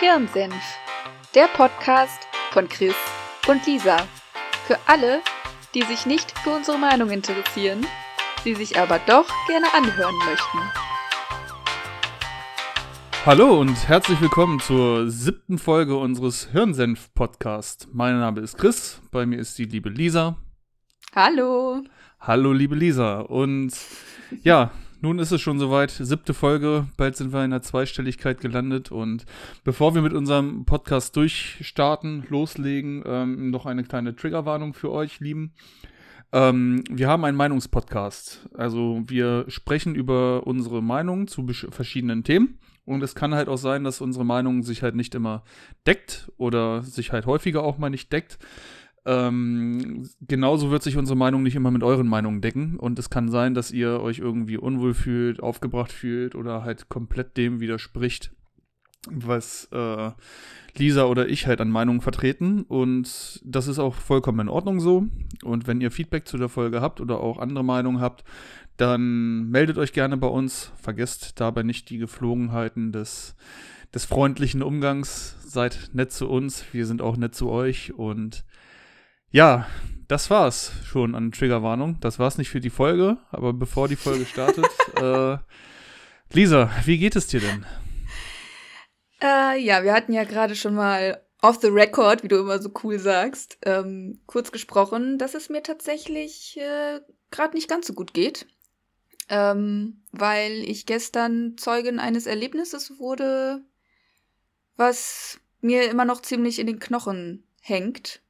Hirnsenf, der Podcast von Chris und Lisa. Für alle, die sich nicht für unsere Meinung interessieren, sie sich aber doch gerne anhören möchten. Hallo und herzlich willkommen zur siebten Folge unseres Hirnsenf-Podcasts. Mein Name ist Chris, bei mir ist die liebe Lisa. Hallo. Hallo, liebe Lisa. Und ja, nun ist es schon soweit, siebte Folge, bald sind wir in der Zweistelligkeit gelandet. Und bevor wir mit unserem Podcast durchstarten, loslegen, ähm, noch eine kleine Triggerwarnung für euch, Lieben. Ähm, wir haben einen Meinungspodcast, also wir sprechen über unsere Meinung zu verschiedenen Themen. Und es kann halt auch sein, dass unsere Meinung sich halt nicht immer deckt oder sich halt häufiger auch mal nicht deckt. Ähm, genauso wird sich unsere Meinung nicht immer mit euren Meinungen decken. Und es kann sein, dass ihr euch irgendwie unwohl fühlt, aufgebracht fühlt oder halt komplett dem widerspricht, was äh, Lisa oder ich halt an Meinungen vertreten. Und das ist auch vollkommen in Ordnung so. Und wenn ihr Feedback zu der Folge habt oder auch andere Meinungen habt, dann meldet euch gerne bei uns. Vergesst dabei nicht die Geflogenheiten des, des freundlichen Umgangs. Seid nett zu uns, wir sind auch nett zu euch und ja, das war's schon an Triggerwarnung. Das war's nicht für die Folge, aber bevor die Folge startet, äh, Lisa, wie geht es dir denn? Äh, ja, wir hatten ja gerade schon mal off the record, wie du immer so cool sagst, ähm, kurz gesprochen, dass es mir tatsächlich äh, gerade nicht ganz so gut geht. Ähm, weil ich gestern Zeugin eines Erlebnisses wurde, was mir immer noch ziemlich in den Knochen hängt.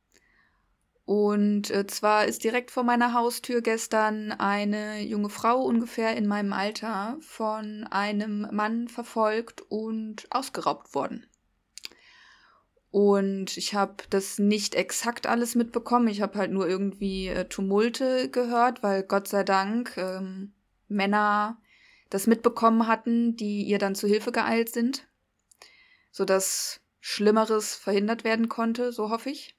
Und äh, zwar ist direkt vor meiner Haustür gestern eine junge Frau ungefähr in meinem Alter von einem Mann verfolgt und ausgeraubt worden. Und ich habe das nicht exakt alles mitbekommen. Ich habe halt nur irgendwie äh, Tumulte gehört, weil Gott sei Dank ähm, Männer das mitbekommen hatten, die ihr dann zu Hilfe geeilt sind, sodass Schlimmeres verhindert werden konnte, so hoffe ich.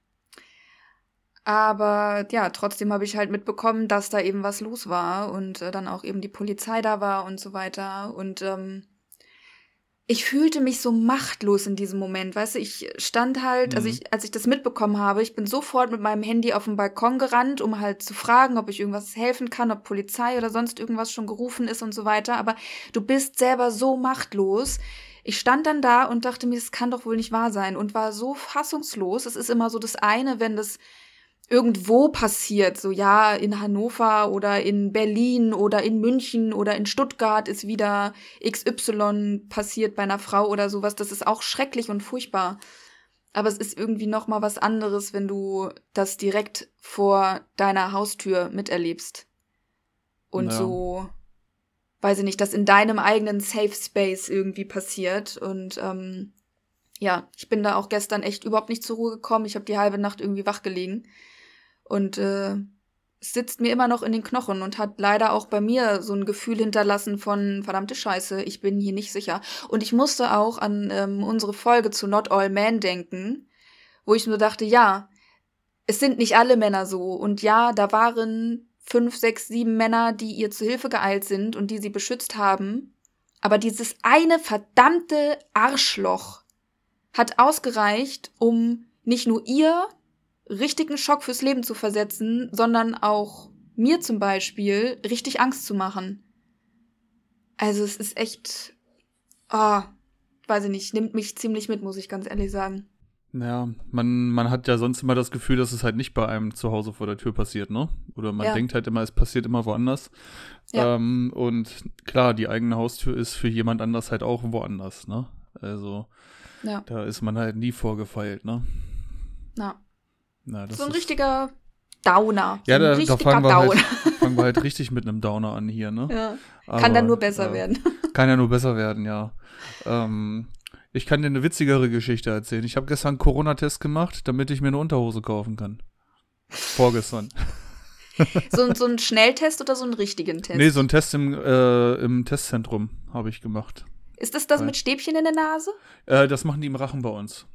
Aber ja, trotzdem habe ich halt mitbekommen, dass da eben was los war und äh, dann auch eben die Polizei da war und so weiter. Und ähm, ich fühlte mich so machtlos in diesem Moment. Weißt du, ich stand halt, also mhm. also ich, als ich das mitbekommen habe, ich bin sofort mit meinem Handy auf den Balkon gerannt, um halt zu fragen, ob ich irgendwas helfen kann, ob Polizei oder sonst irgendwas schon gerufen ist und so weiter. Aber du bist selber so machtlos. Ich stand dann da und dachte mir, es kann doch wohl nicht wahr sein und war so fassungslos. Es ist immer so das eine, wenn das irgendwo passiert, so ja, in Hannover oder in Berlin oder in München oder in Stuttgart ist wieder XY passiert bei einer Frau oder sowas, das ist auch schrecklich und furchtbar. Aber es ist irgendwie noch mal was anderes, wenn du das direkt vor deiner Haustür miterlebst. Und ja. so, weiß ich nicht, das in deinem eigenen Safe Space irgendwie passiert. Und ähm, ja, ich bin da auch gestern echt überhaupt nicht zur Ruhe gekommen. Ich habe die halbe Nacht irgendwie wach gelegen. Und äh, sitzt mir immer noch in den Knochen und hat leider auch bei mir so ein Gefühl hinterlassen von verdammte Scheiße, ich bin hier nicht sicher. Und ich musste auch an ähm, unsere Folge zu Not All Men denken, wo ich nur dachte, ja, es sind nicht alle Männer so. Und ja, da waren fünf, sechs, sieben Männer, die ihr zu Hilfe geeilt sind und die sie beschützt haben. Aber dieses eine verdammte Arschloch hat ausgereicht, um nicht nur ihr richtigen Schock fürs Leben zu versetzen, sondern auch mir zum Beispiel richtig Angst zu machen. Also es ist echt, oh, weiß ich nicht, nimmt mich ziemlich mit, muss ich ganz ehrlich sagen. Ja, man, man hat ja sonst immer das Gefühl, dass es halt nicht bei einem zu Hause vor der Tür passiert, ne? Oder man ja. denkt halt immer, es passiert immer woanders. Ja. Ähm, und klar, die eigene Haustür ist für jemand anders halt auch woanders, ne? Also ja. da ist man halt nie vorgefeilt, ne? Ja. Na, so ein richtiger Downer. Ja, so da, da fangen, wir halt, fangen wir halt richtig mit einem Downer an hier, ne? Ja. Kann Aber, dann nur besser äh, werden. Kann ja nur besser werden, ja. Ähm, ich kann dir eine witzigere Geschichte erzählen. Ich habe gestern einen Corona-Test gemacht, damit ich mir eine Unterhose kaufen kann. Vorgestern. so, so ein Schnelltest oder so einen richtigen Test? Nee, so ein Test im, äh, im Testzentrum habe ich gemacht. Ist das das Weil, mit Stäbchen in der Nase? Äh, das machen die im Rachen bei uns.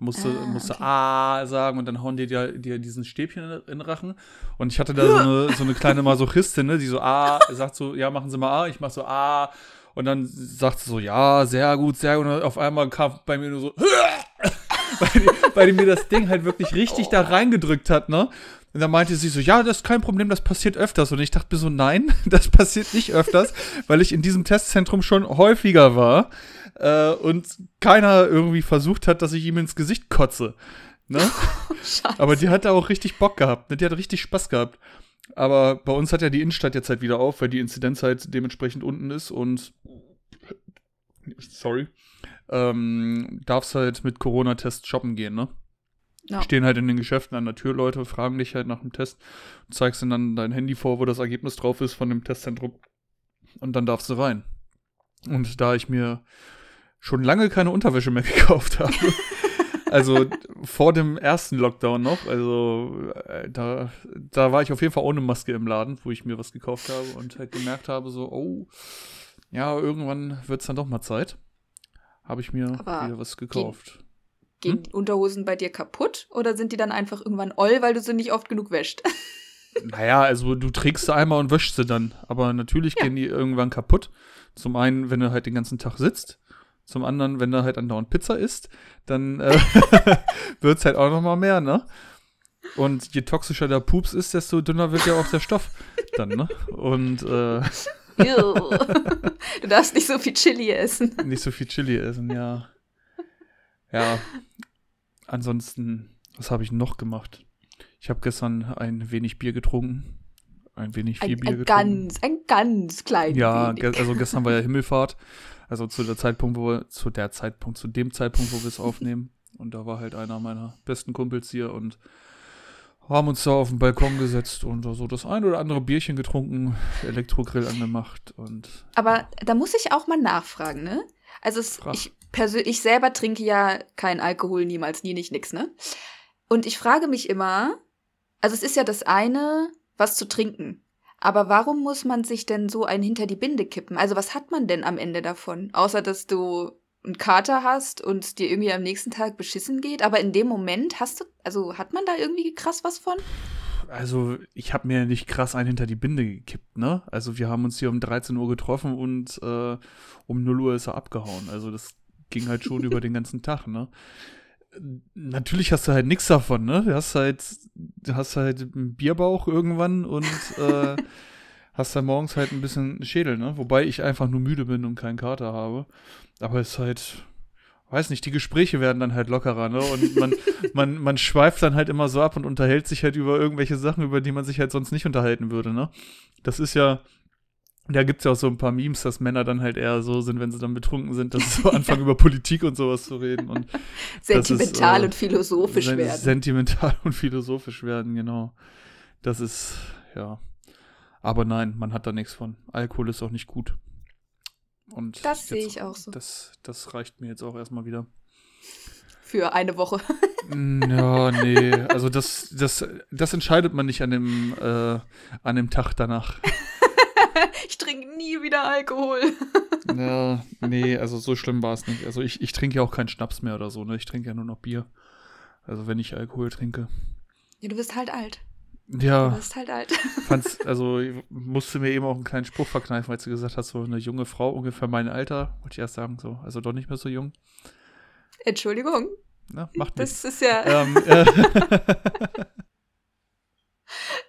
Musste, ah, musste okay. Ah sagen und dann hauen die dir, dir diesen Stäbchen in, den Rachen. Und ich hatte da so eine, so eine kleine Masochistin, ne, die so Ah sagt so, ja, machen Sie mal Ah, ich mach so Ah. Und dann sagt sie so, ja, sehr gut, sehr gut. Und auf einmal kam bei mir nur so, weil, die, weil die mir das Ding halt wirklich richtig oh. da reingedrückt hat, ne? Und dann meinte sie so, ja, das ist kein Problem, das passiert öfters. Und ich dachte mir so, nein, das passiert nicht öfters, weil ich in diesem Testzentrum schon häufiger war äh, und keiner irgendwie versucht hat, dass ich ihm ins Gesicht kotze. Ne? Oh, Aber die hat da auch richtig Bock gehabt. Ne? Die hat richtig Spaß gehabt. Aber bei uns hat ja die Innenstadt jetzt halt wieder auf, weil die Inzidenz halt dementsprechend unten ist und sorry, ähm, darfst halt mit Corona-Test shoppen gehen, ne? Ja. Stehen halt in den Geschäften an der Tür Leute, fragen dich halt nach dem Test, zeigst ihnen dann dein Handy vor, wo das Ergebnis drauf ist von dem Testzentrum und dann darfst du rein. Und da ich mir schon lange keine Unterwäsche mehr gekauft habe, also vor dem ersten Lockdown noch, also äh, da, da war ich auf jeden Fall ohne Maske im Laden, wo ich mir was gekauft habe und halt gemerkt habe, so, oh, ja, irgendwann wird es dann doch mal Zeit. Habe ich mir Aber wieder was gekauft. Gehen, hm? die Unterhosen bei dir kaputt oder sind die dann einfach irgendwann oll, weil du sie nicht oft genug wäscht? Naja, also du trägst sie einmal und wäschst sie dann. Aber natürlich ja. gehen die irgendwann kaputt. Zum einen, wenn du halt den ganzen Tag sitzt. Zum anderen, wenn du halt andauernd Pizza isst, dann äh, wird es halt auch noch mal mehr, ne? Und je toxischer der Pups ist, desto dünner wird ja auch der Stoff dann, ne? Und äh, Du darfst nicht so viel Chili essen. Nicht so viel Chili essen, ja. Ja. Ansonsten, was habe ich noch gemacht? Ich habe gestern ein wenig Bier getrunken. Ein wenig viel ein, Bier ein getrunken. Ganz, ein ganz kleines Ja, wenig. also gestern war ja Himmelfahrt. Also zu der Zeitpunkt, wo wir, zu der Zeitpunkt, zu dem Zeitpunkt, wo wir es aufnehmen. Und da war halt einer meiner besten Kumpels hier und haben uns da auf den Balkon gesetzt und so das ein oder andere Bierchen getrunken, Elektrogrill angemacht und. Aber da muss ich auch mal nachfragen, ne? Also es, ich persönlich, ich selber trinke ja keinen Alkohol, niemals, nie, nicht, nix, ne? Und ich frage mich immer, also es ist ja das eine, was zu trinken. Aber warum muss man sich denn so einen hinter die Binde kippen? Also was hat man denn am Ende davon? Außer dass du einen Kater hast und dir irgendwie am nächsten Tag beschissen geht, aber in dem Moment hast du, also hat man da irgendwie krass was von? Also, ich habe mir nicht krass einen hinter die Binde gekippt, ne? Also, wir haben uns hier um 13 Uhr getroffen und äh, um 0 Uhr ist er abgehauen. Also, das ging halt schon über den ganzen Tag, ne? Natürlich hast du halt nichts davon, ne? Du hast halt, du hast halt einen Bierbauch irgendwann und äh, hast dann morgens halt ein bisschen Schädel, ne? Wobei ich einfach nur müde bin und keinen Kater habe. Aber es ist halt, weiß nicht, die Gespräche werden dann halt lockerer, ne? Und man, man, man schweift dann halt immer so ab und unterhält sich halt über irgendwelche Sachen, über die man sich halt sonst nicht unterhalten würde, ne? Das ist ja, da gibt es ja auch so ein paar Memes, dass Männer dann halt eher so sind, wenn sie dann betrunken sind, dass sie so anfangen, über Politik und sowas zu reden. Und sentimental ist, äh, und philosophisch werden. Sentimental und philosophisch werden, genau. Das ist, ja. Aber nein, man hat da nichts von. Alkohol ist auch nicht gut. Und das sehe ich auch so. Das, das reicht mir jetzt auch erstmal wieder. Für eine Woche. ja, nee. Also das, das, das entscheidet man nicht an dem, äh, an dem Tag danach. ich trinke nie wieder Alkohol. ja, nee, also so schlimm war es nicht. Also ich, ich trinke ja auch keinen Schnaps mehr oder so, ne? Ich trinke ja nur noch Bier. Also wenn ich Alkohol trinke. Ja, du bist halt alt. Ja. Du bist halt alt. Fand's, also musste mir eben auch einen kleinen Spruch verkneifen, als du gesagt hast, so eine junge Frau, ungefähr mein Alter, wollte ich erst sagen, so, also doch nicht mehr so jung. Entschuldigung. Na, macht nichts. Das ist ja. Ähm, äh,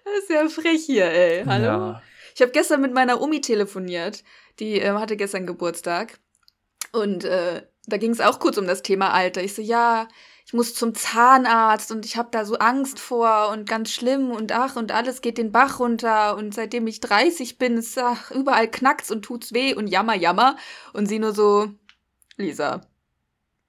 das ist ja frech hier, ey. Hallo? Ja. Ich habe gestern mit meiner Omi telefoniert. Die äh, hatte gestern Geburtstag. Und äh, da ging es auch kurz um das Thema Alter. Ich so, ja, ich muss zum Zahnarzt und ich habe da so Angst vor und ganz schlimm und ach und alles geht den Bach runter und seitdem ich 30 bin, ist ach, überall knackt's und tut's weh und jammer, jammer. Und sie nur so, Lisa,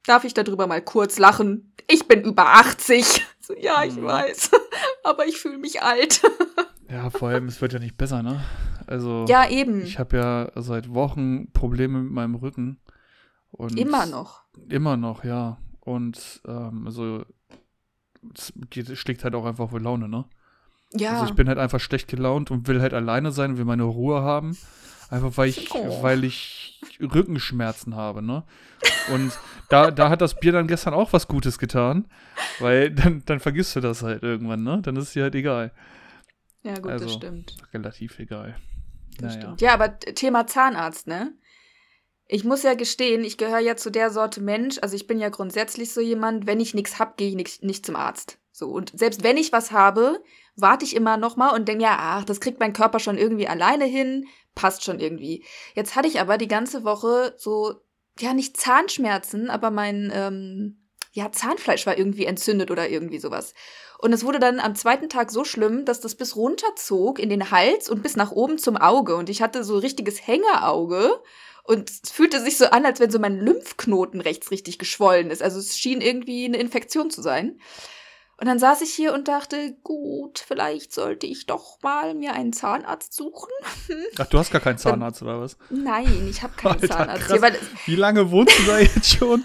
darf ich darüber mal kurz lachen? Ich bin über 80. So, ja, ich mhm. weiß, aber ich fühle mich alt. ja, vor allem, es wird ja nicht besser, ne? Also, ja, eben. Ich habe ja seit Wochen Probleme mit meinem Rücken. Und immer noch. Immer noch, ja. Und ähm, also es schlägt halt auch einfach wohl Laune, ne? Ja. Also ich bin halt einfach schlecht gelaunt und will halt alleine sein, will meine Ruhe haben. Einfach weil ich, oh. weil ich Rückenschmerzen habe, ne? Und da, da hat das Bier dann gestern auch was Gutes getan, weil dann, dann vergisst du das halt irgendwann, ne? Dann ist es dir halt egal. Ja, gut, also, das stimmt. Relativ egal. Das naja. stimmt. Ja, aber Thema Zahnarzt, ne? Ich muss ja gestehen, ich gehöre ja zu der Sorte Mensch, also ich bin ja grundsätzlich so jemand, wenn ich nichts hab, gehe ich nicht, nicht zum Arzt. So, und selbst wenn ich was habe, warte ich immer noch mal und denke ja, ach, das kriegt mein Körper schon irgendwie alleine hin, passt schon irgendwie. Jetzt hatte ich aber die ganze Woche so, ja, nicht Zahnschmerzen, aber mein, ähm, ja, Zahnfleisch war irgendwie entzündet oder irgendwie sowas. Und es wurde dann am zweiten Tag so schlimm, dass das bis runterzog in den Hals und bis nach oben zum Auge. Und ich hatte so richtiges Hängerauge. Und es fühlte sich so an, als wenn so mein Lymphknoten rechts richtig geschwollen ist. Also es schien irgendwie eine Infektion zu sein. Und dann saß ich hier und dachte, gut, vielleicht sollte ich doch mal mir einen Zahnarzt suchen. Ach, du hast gar keinen Zahnarzt oder was? Nein, ich habe keinen Alter, Zahnarzt. Hier, Wie lange wohnst du da jetzt schon?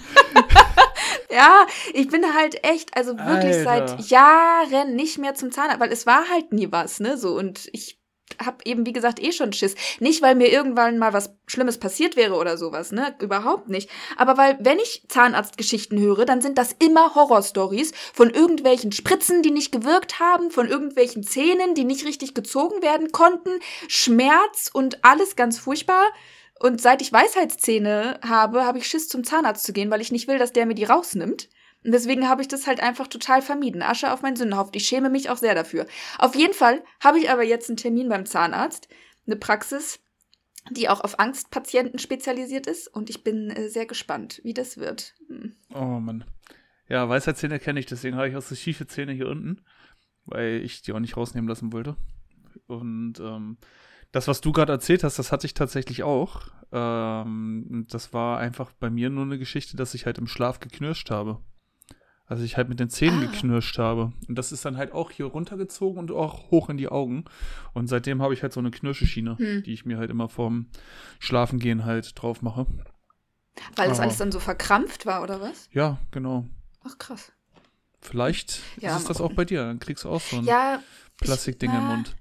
ja, ich bin halt echt, also wirklich Alter. seit Jahren nicht mehr zum Zahnarzt, weil es war halt nie was, ne, so und ich habe eben, wie gesagt, eh schon Schiss. Nicht, weil mir irgendwann mal was Schlimmes passiert wäre oder sowas, ne? Überhaupt nicht. Aber weil, wenn ich Zahnarztgeschichten höre, dann sind das immer Horrorstories von irgendwelchen Spritzen, die nicht gewirkt haben, von irgendwelchen Zähnen, die nicht richtig gezogen werden konnten, Schmerz und alles ganz furchtbar. Und seit ich Weisheitszähne habe, habe ich Schiss zum Zahnarzt zu gehen, weil ich nicht will, dass der mir die rausnimmt. Und deswegen habe ich das halt einfach total vermieden. Asche auf meinen Sündenhaufen. Ich schäme mich auch sehr dafür. Auf jeden Fall habe ich aber jetzt einen Termin beim Zahnarzt. Eine Praxis, die auch auf Angstpatienten spezialisiert ist. Und ich bin äh, sehr gespannt, wie das wird. Hm. Oh Mann. Ja, Weisheitszähne kenne ich, deswegen habe ich auch so schiefe Zähne hier unten. Weil ich die auch nicht rausnehmen lassen wollte. Und ähm, das, was du gerade erzählt hast, das hatte ich tatsächlich auch. Ähm, das war einfach bei mir nur eine Geschichte, dass ich halt im Schlaf geknirscht habe. Also ich halt mit den Zähnen ah. geknirscht habe. Und das ist dann halt auch hier runtergezogen und auch hoch in die Augen. Und seitdem habe ich halt so eine Knirscheschiene, hm. die ich mir halt immer vorm Schlafengehen halt drauf mache. Weil das Aber, alles dann so verkrampft war, oder was? Ja, genau. Ach, krass. Vielleicht ja, ist das auch bei dir. Dann kriegst du auch so ein ja, Plastikding im Mund.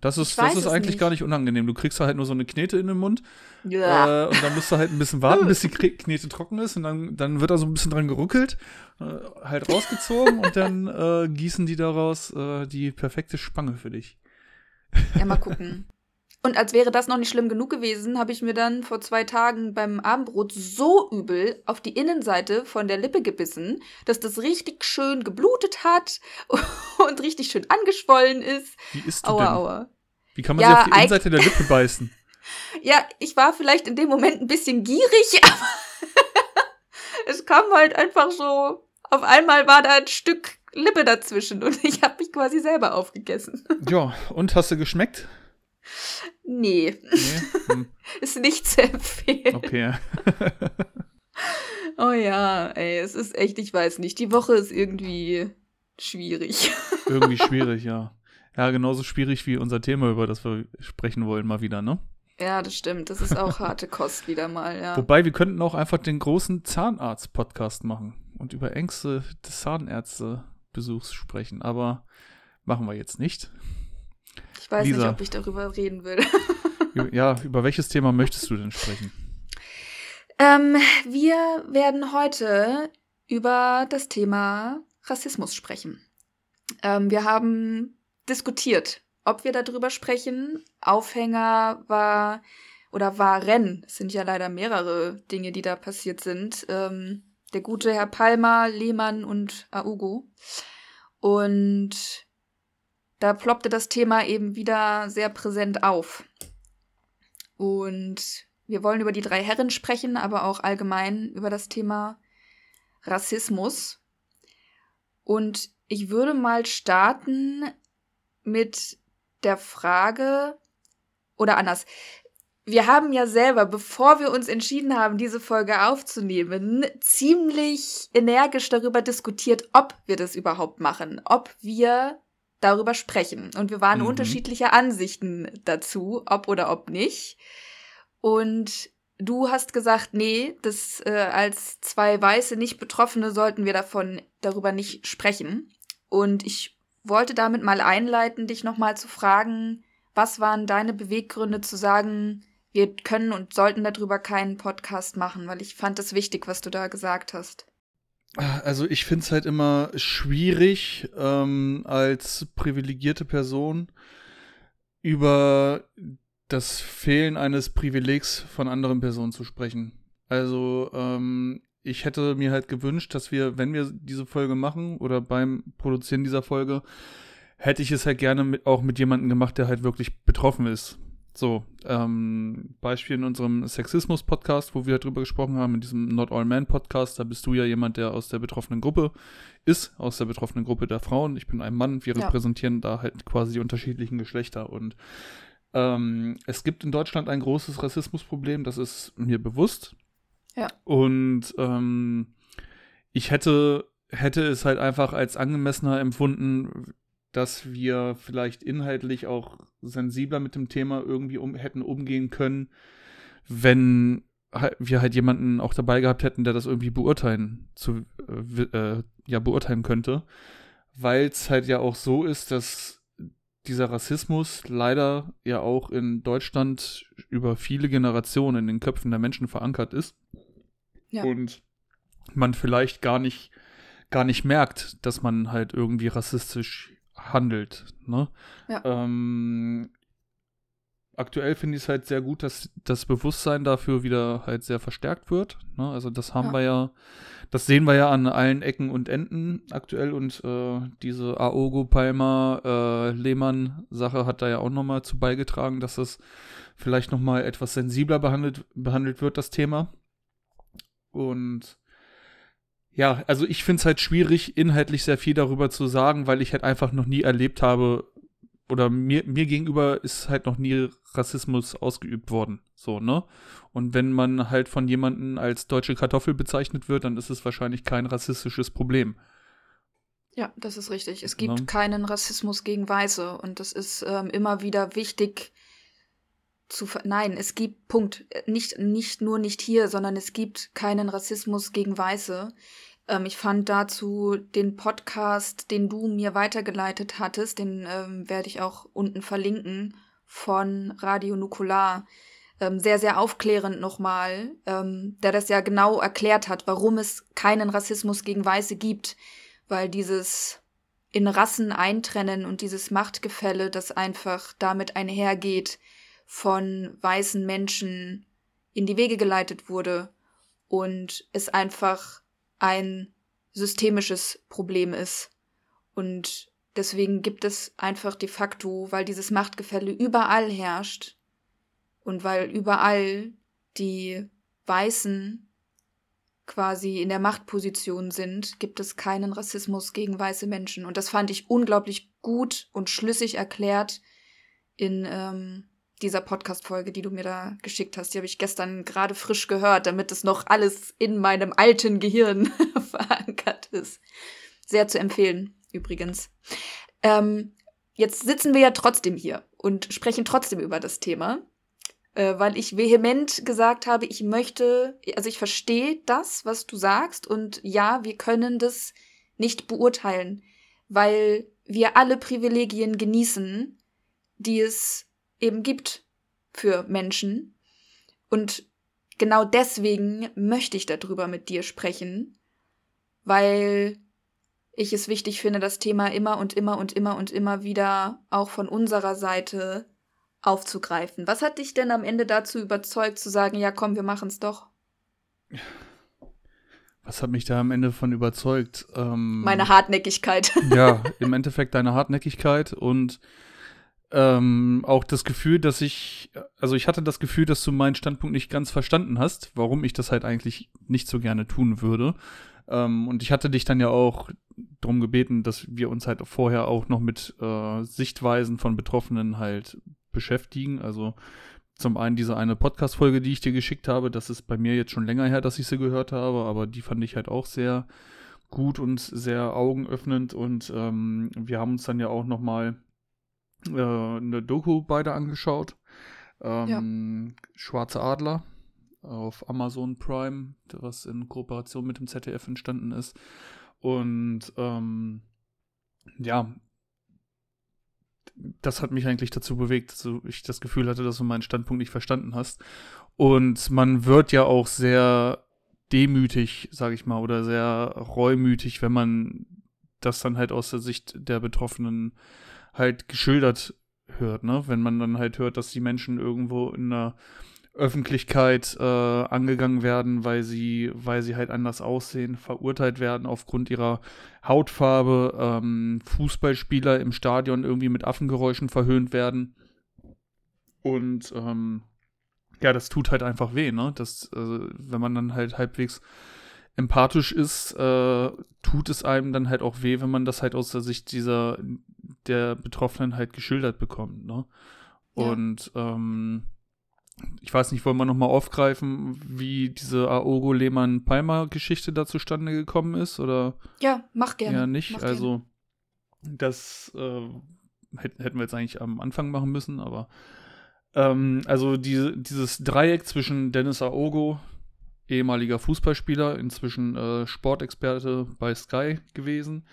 Das ist, das ist eigentlich nicht. gar nicht unangenehm. Du kriegst halt nur so eine Knete in den Mund. Ja. Äh, und dann musst du halt ein bisschen warten, bis die Knete trocken ist. Und dann, dann wird da so ein bisschen dran geruckelt, äh, halt rausgezogen und dann äh, gießen die daraus äh, die perfekte Spange für dich. Ja, mal gucken. Und als wäre das noch nicht schlimm genug gewesen, habe ich mir dann vor zwei Tagen beim Abendbrot so übel auf die Innenseite von der Lippe gebissen, dass das richtig schön geblutet hat und richtig schön angeschwollen ist. Wie ist du aua, denn? Aua. Wie kann man ja, sich auf die Innenseite der Lippe beißen? ja, ich war vielleicht in dem Moment ein bisschen gierig, aber es kam halt einfach so. Auf einmal war da ein Stück Lippe dazwischen und ich habe mich quasi selber aufgegessen. Ja, und hast du geschmeckt? Nee. nee? Hm. ist nicht zu empfehlen. Okay. oh ja, ey, es ist echt, ich weiß nicht. Die Woche ist irgendwie schwierig. irgendwie schwierig, ja. Ja, genauso schwierig wie unser Thema, über das wir sprechen wollen, mal wieder, ne? Ja, das stimmt. Das ist auch harte Kost wieder mal, ja. Wobei, wir könnten auch einfach den großen Zahnarzt-Podcast machen und über Ängste des Zahnärztebesuchs sprechen. Aber machen wir jetzt nicht. Ich weiß Lisa. nicht, ob ich darüber reden will. ja, über welches Thema möchtest du denn sprechen? Ähm, wir werden heute über das Thema Rassismus sprechen. Ähm, wir haben diskutiert, ob wir darüber sprechen. Aufhänger war oder waren, es sind ja leider mehrere Dinge, die da passiert sind. Ähm, der gute Herr Palmer, Lehmann und Augo. Und da ploppte das Thema eben wieder sehr präsent auf. Und wir wollen über die drei Herren sprechen, aber auch allgemein über das Thema Rassismus. Und ich würde mal starten mit der Frage, oder anders, wir haben ja selber, bevor wir uns entschieden haben, diese Folge aufzunehmen, ziemlich energisch darüber diskutiert, ob wir das überhaupt machen, ob wir darüber sprechen. Und wir waren mhm. unterschiedlicher Ansichten dazu, ob oder ob nicht. Und du hast gesagt, nee, das äh, als zwei weiße nicht Betroffene sollten wir davon darüber nicht sprechen. Und ich wollte damit mal einleiten, dich nochmal zu fragen, was waren deine Beweggründe zu sagen, wir können und sollten darüber keinen Podcast machen, weil ich fand es wichtig, was du da gesagt hast. Also ich finde es halt immer schwierig, ähm, als privilegierte Person über das Fehlen eines Privilegs von anderen Personen zu sprechen. Also, ähm, ich hätte mir halt gewünscht, dass wir, wenn wir diese Folge machen oder beim Produzieren dieser Folge, hätte ich es halt gerne mit, auch mit jemandem gemacht, der halt wirklich betroffen ist. So, ähm, Beispiel in unserem Sexismus-Podcast, wo wir drüber gesprochen haben, in diesem Not All Men Podcast, da bist du ja jemand, der aus der betroffenen Gruppe ist, aus der betroffenen Gruppe der Frauen. Ich bin ein Mann, wir ja. repräsentieren da halt quasi die unterschiedlichen Geschlechter und ähm, es gibt in Deutschland ein großes Rassismusproblem, das ist mir bewusst. Ja. Und ähm, ich hätte, hätte es halt einfach als angemessener empfunden, dass wir vielleicht inhaltlich auch sensibler mit dem Thema irgendwie um, hätten umgehen können, wenn wir halt jemanden auch dabei gehabt hätten, der das irgendwie beurteilen zu äh, äh ja beurteilen könnte, weil es halt ja auch so ist, dass dieser Rassismus leider ja auch in Deutschland über viele Generationen in den Köpfen der Menschen verankert ist ja. und man vielleicht gar nicht gar nicht merkt, dass man halt irgendwie rassistisch handelt. Ne? Ja. Ähm, aktuell finde ich es halt sehr gut, dass das Bewusstsein dafür wieder halt sehr verstärkt wird. Ne? Also das haben ja. wir ja, das sehen wir ja an allen Ecken und Enden aktuell und äh, diese Aogo Palmer äh, Lehmann Sache hat da ja auch nochmal zu beigetragen, dass das vielleicht nochmal etwas sensibler behandelt, behandelt wird, das Thema. Und ja, also ich finde es halt schwierig, inhaltlich sehr viel darüber zu sagen, weil ich halt einfach noch nie erlebt habe, oder mir, mir gegenüber ist halt noch nie Rassismus ausgeübt worden. So, ne? Und wenn man halt von jemandem als deutsche Kartoffel bezeichnet wird, dann ist es wahrscheinlich kein rassistisches Problem. Ja, das ist richtig. Es gibt ja. keinen Rassismus gegen Weiße und das ist ähm, immer wieder wichtig zu ver Nein, es gibt Punkt. Nicht, nicht nur nicht hier, sondern es gibt keinen Rassismus gegen Weiße. Ähm, ich fand dazu den Podcast, den du mir weitergeleitet hattest, den ähm, werde ich auch unten verlinken, von Radio Nukular. Ähm, sehr, sehr aufklärend nochmal, ähm, der das ja genau erklärt hat, warum es keinen Rassismus gegen Weiße gibt. Weil dieses in Rassen eintrennen und dieses Machtgefälle, das einfach damit einhergeht, von weißen Menschen in die Wege geleitet wurde und es einfach ein systemisches Problem ist. Und deswegen gibt es einfach de facto, weil dieses Machtgefälle überall herrscht und weil überall die Weißen quasi in der Machtposition sind, gibt es keinen Rassismus gegen weiße Menschen. Und das fand ich unglaublich gut und schlüssig erklärt in ähm, dieser Podcast-Folge, die du mir da geschickt hast. Die habe ich gestern gerade frisch gehört, damit es noch alles in meinem alten Gehirn verankert ist. Sehr zu empfehlen, übrigens. Ähm, jetzt sitzen wir ja trotzdem hier und sprechen trotzdem über das Thema, äh, weil ich vehement gesagt habe, ich möchte, also ich verstehe das, was du sagst und ja, wir können das nicht beurteilen, weil wir alle Privilegien genießen, die es eben gibt für Menschen. Und genau deswegen möchte ich darüber mit dir sprechen, weil ich es wichtig finde, das Thema immer und immer und immer und immer wieder auch von unserer Seite aufzugreifen. Was hat dich denn am Ende dazu überzeugt zu sagen, ja komm, wir machen es doch? Was hat mich da am Ende von überzeugt? Ähm, Meine Hartnäckigkeit. ja, im Endeffekt deine Hartnäckigkeit und ähm, auch das Gefühl, dass ich, also ich hatte das Gefühl, dass du meinen Standpunkt nicht ganz verstanden hast, warum ich das halt eigentlich nicht so gerne tun würde. Ähm, und ich hatte dich dann ja auch darum gebeten, dass wir uns halt vorher auch noch mit äh, Sichtweisen von Betroffenen halt beschäftigen. Also zum einen diese eine Podcast-Folge, die ich dir geschickt habe, das ist bei mir jetzt schon länger her, dass ich sie gehört habe, aber die fand ich halt auch sehr gut und sehr augenöffnend und ähm, wir haben uns dann ja auch noch mal äh, eine Doku beide angeschaut. Ähm, ja. Schwarze Adler auf Amazon Prime, was in Kooperation mit dem ZDF entstanden ist. Und ähm, ja, das hat mich eigentlich dazu bewegt, dass ich das Gefühl hatte, dass du meinen Standpunkt nicht verstanden hast. Und man wird ja auch sehr demütig, sage ich mal, oder sehr reumütig, wenn man das dann halt aus der Sicht der Betroffenen halt geschildert hört, ne? Wenn man dann halt hört, dass die Menschen irgendwo in der Öffentlichkeit äh, angegangen werden, weil sie, weil sie halt anders aussehen, verurteilt werden aufgrund ihrer Hautfarbe, ähm, Fußballspieler im Stadion irgendwie mit Affengeräuschen verhöhnt werden. Und ähm, ja, das tut halt einfach weh, ne? Das, also, wenn man dann halt halbwegs empathisch ist, äh, tut es einem dann halt auch weh, wenn man das halt aus der Sicht dieser der Betroffenen halt geschildert bekommt, ne? Ja. Und ähm, ich weiß nicht, wollen wir nochmal aufgreifen, wie diese Aogo Lehmann-Palmer-Geschichte da zustande gekommen ist? Oder? Ja, mach gerne. Ja, nicht. Mach also, das äh, hätten wir jetzt eigentlich am Anfang machen müssen, aber ähm, also die, dieses Dreieck zwischen Dennis Aogo, ehemaliger Fußballspieler, inzwischen äh, Sportexperte bei Sky gewesen,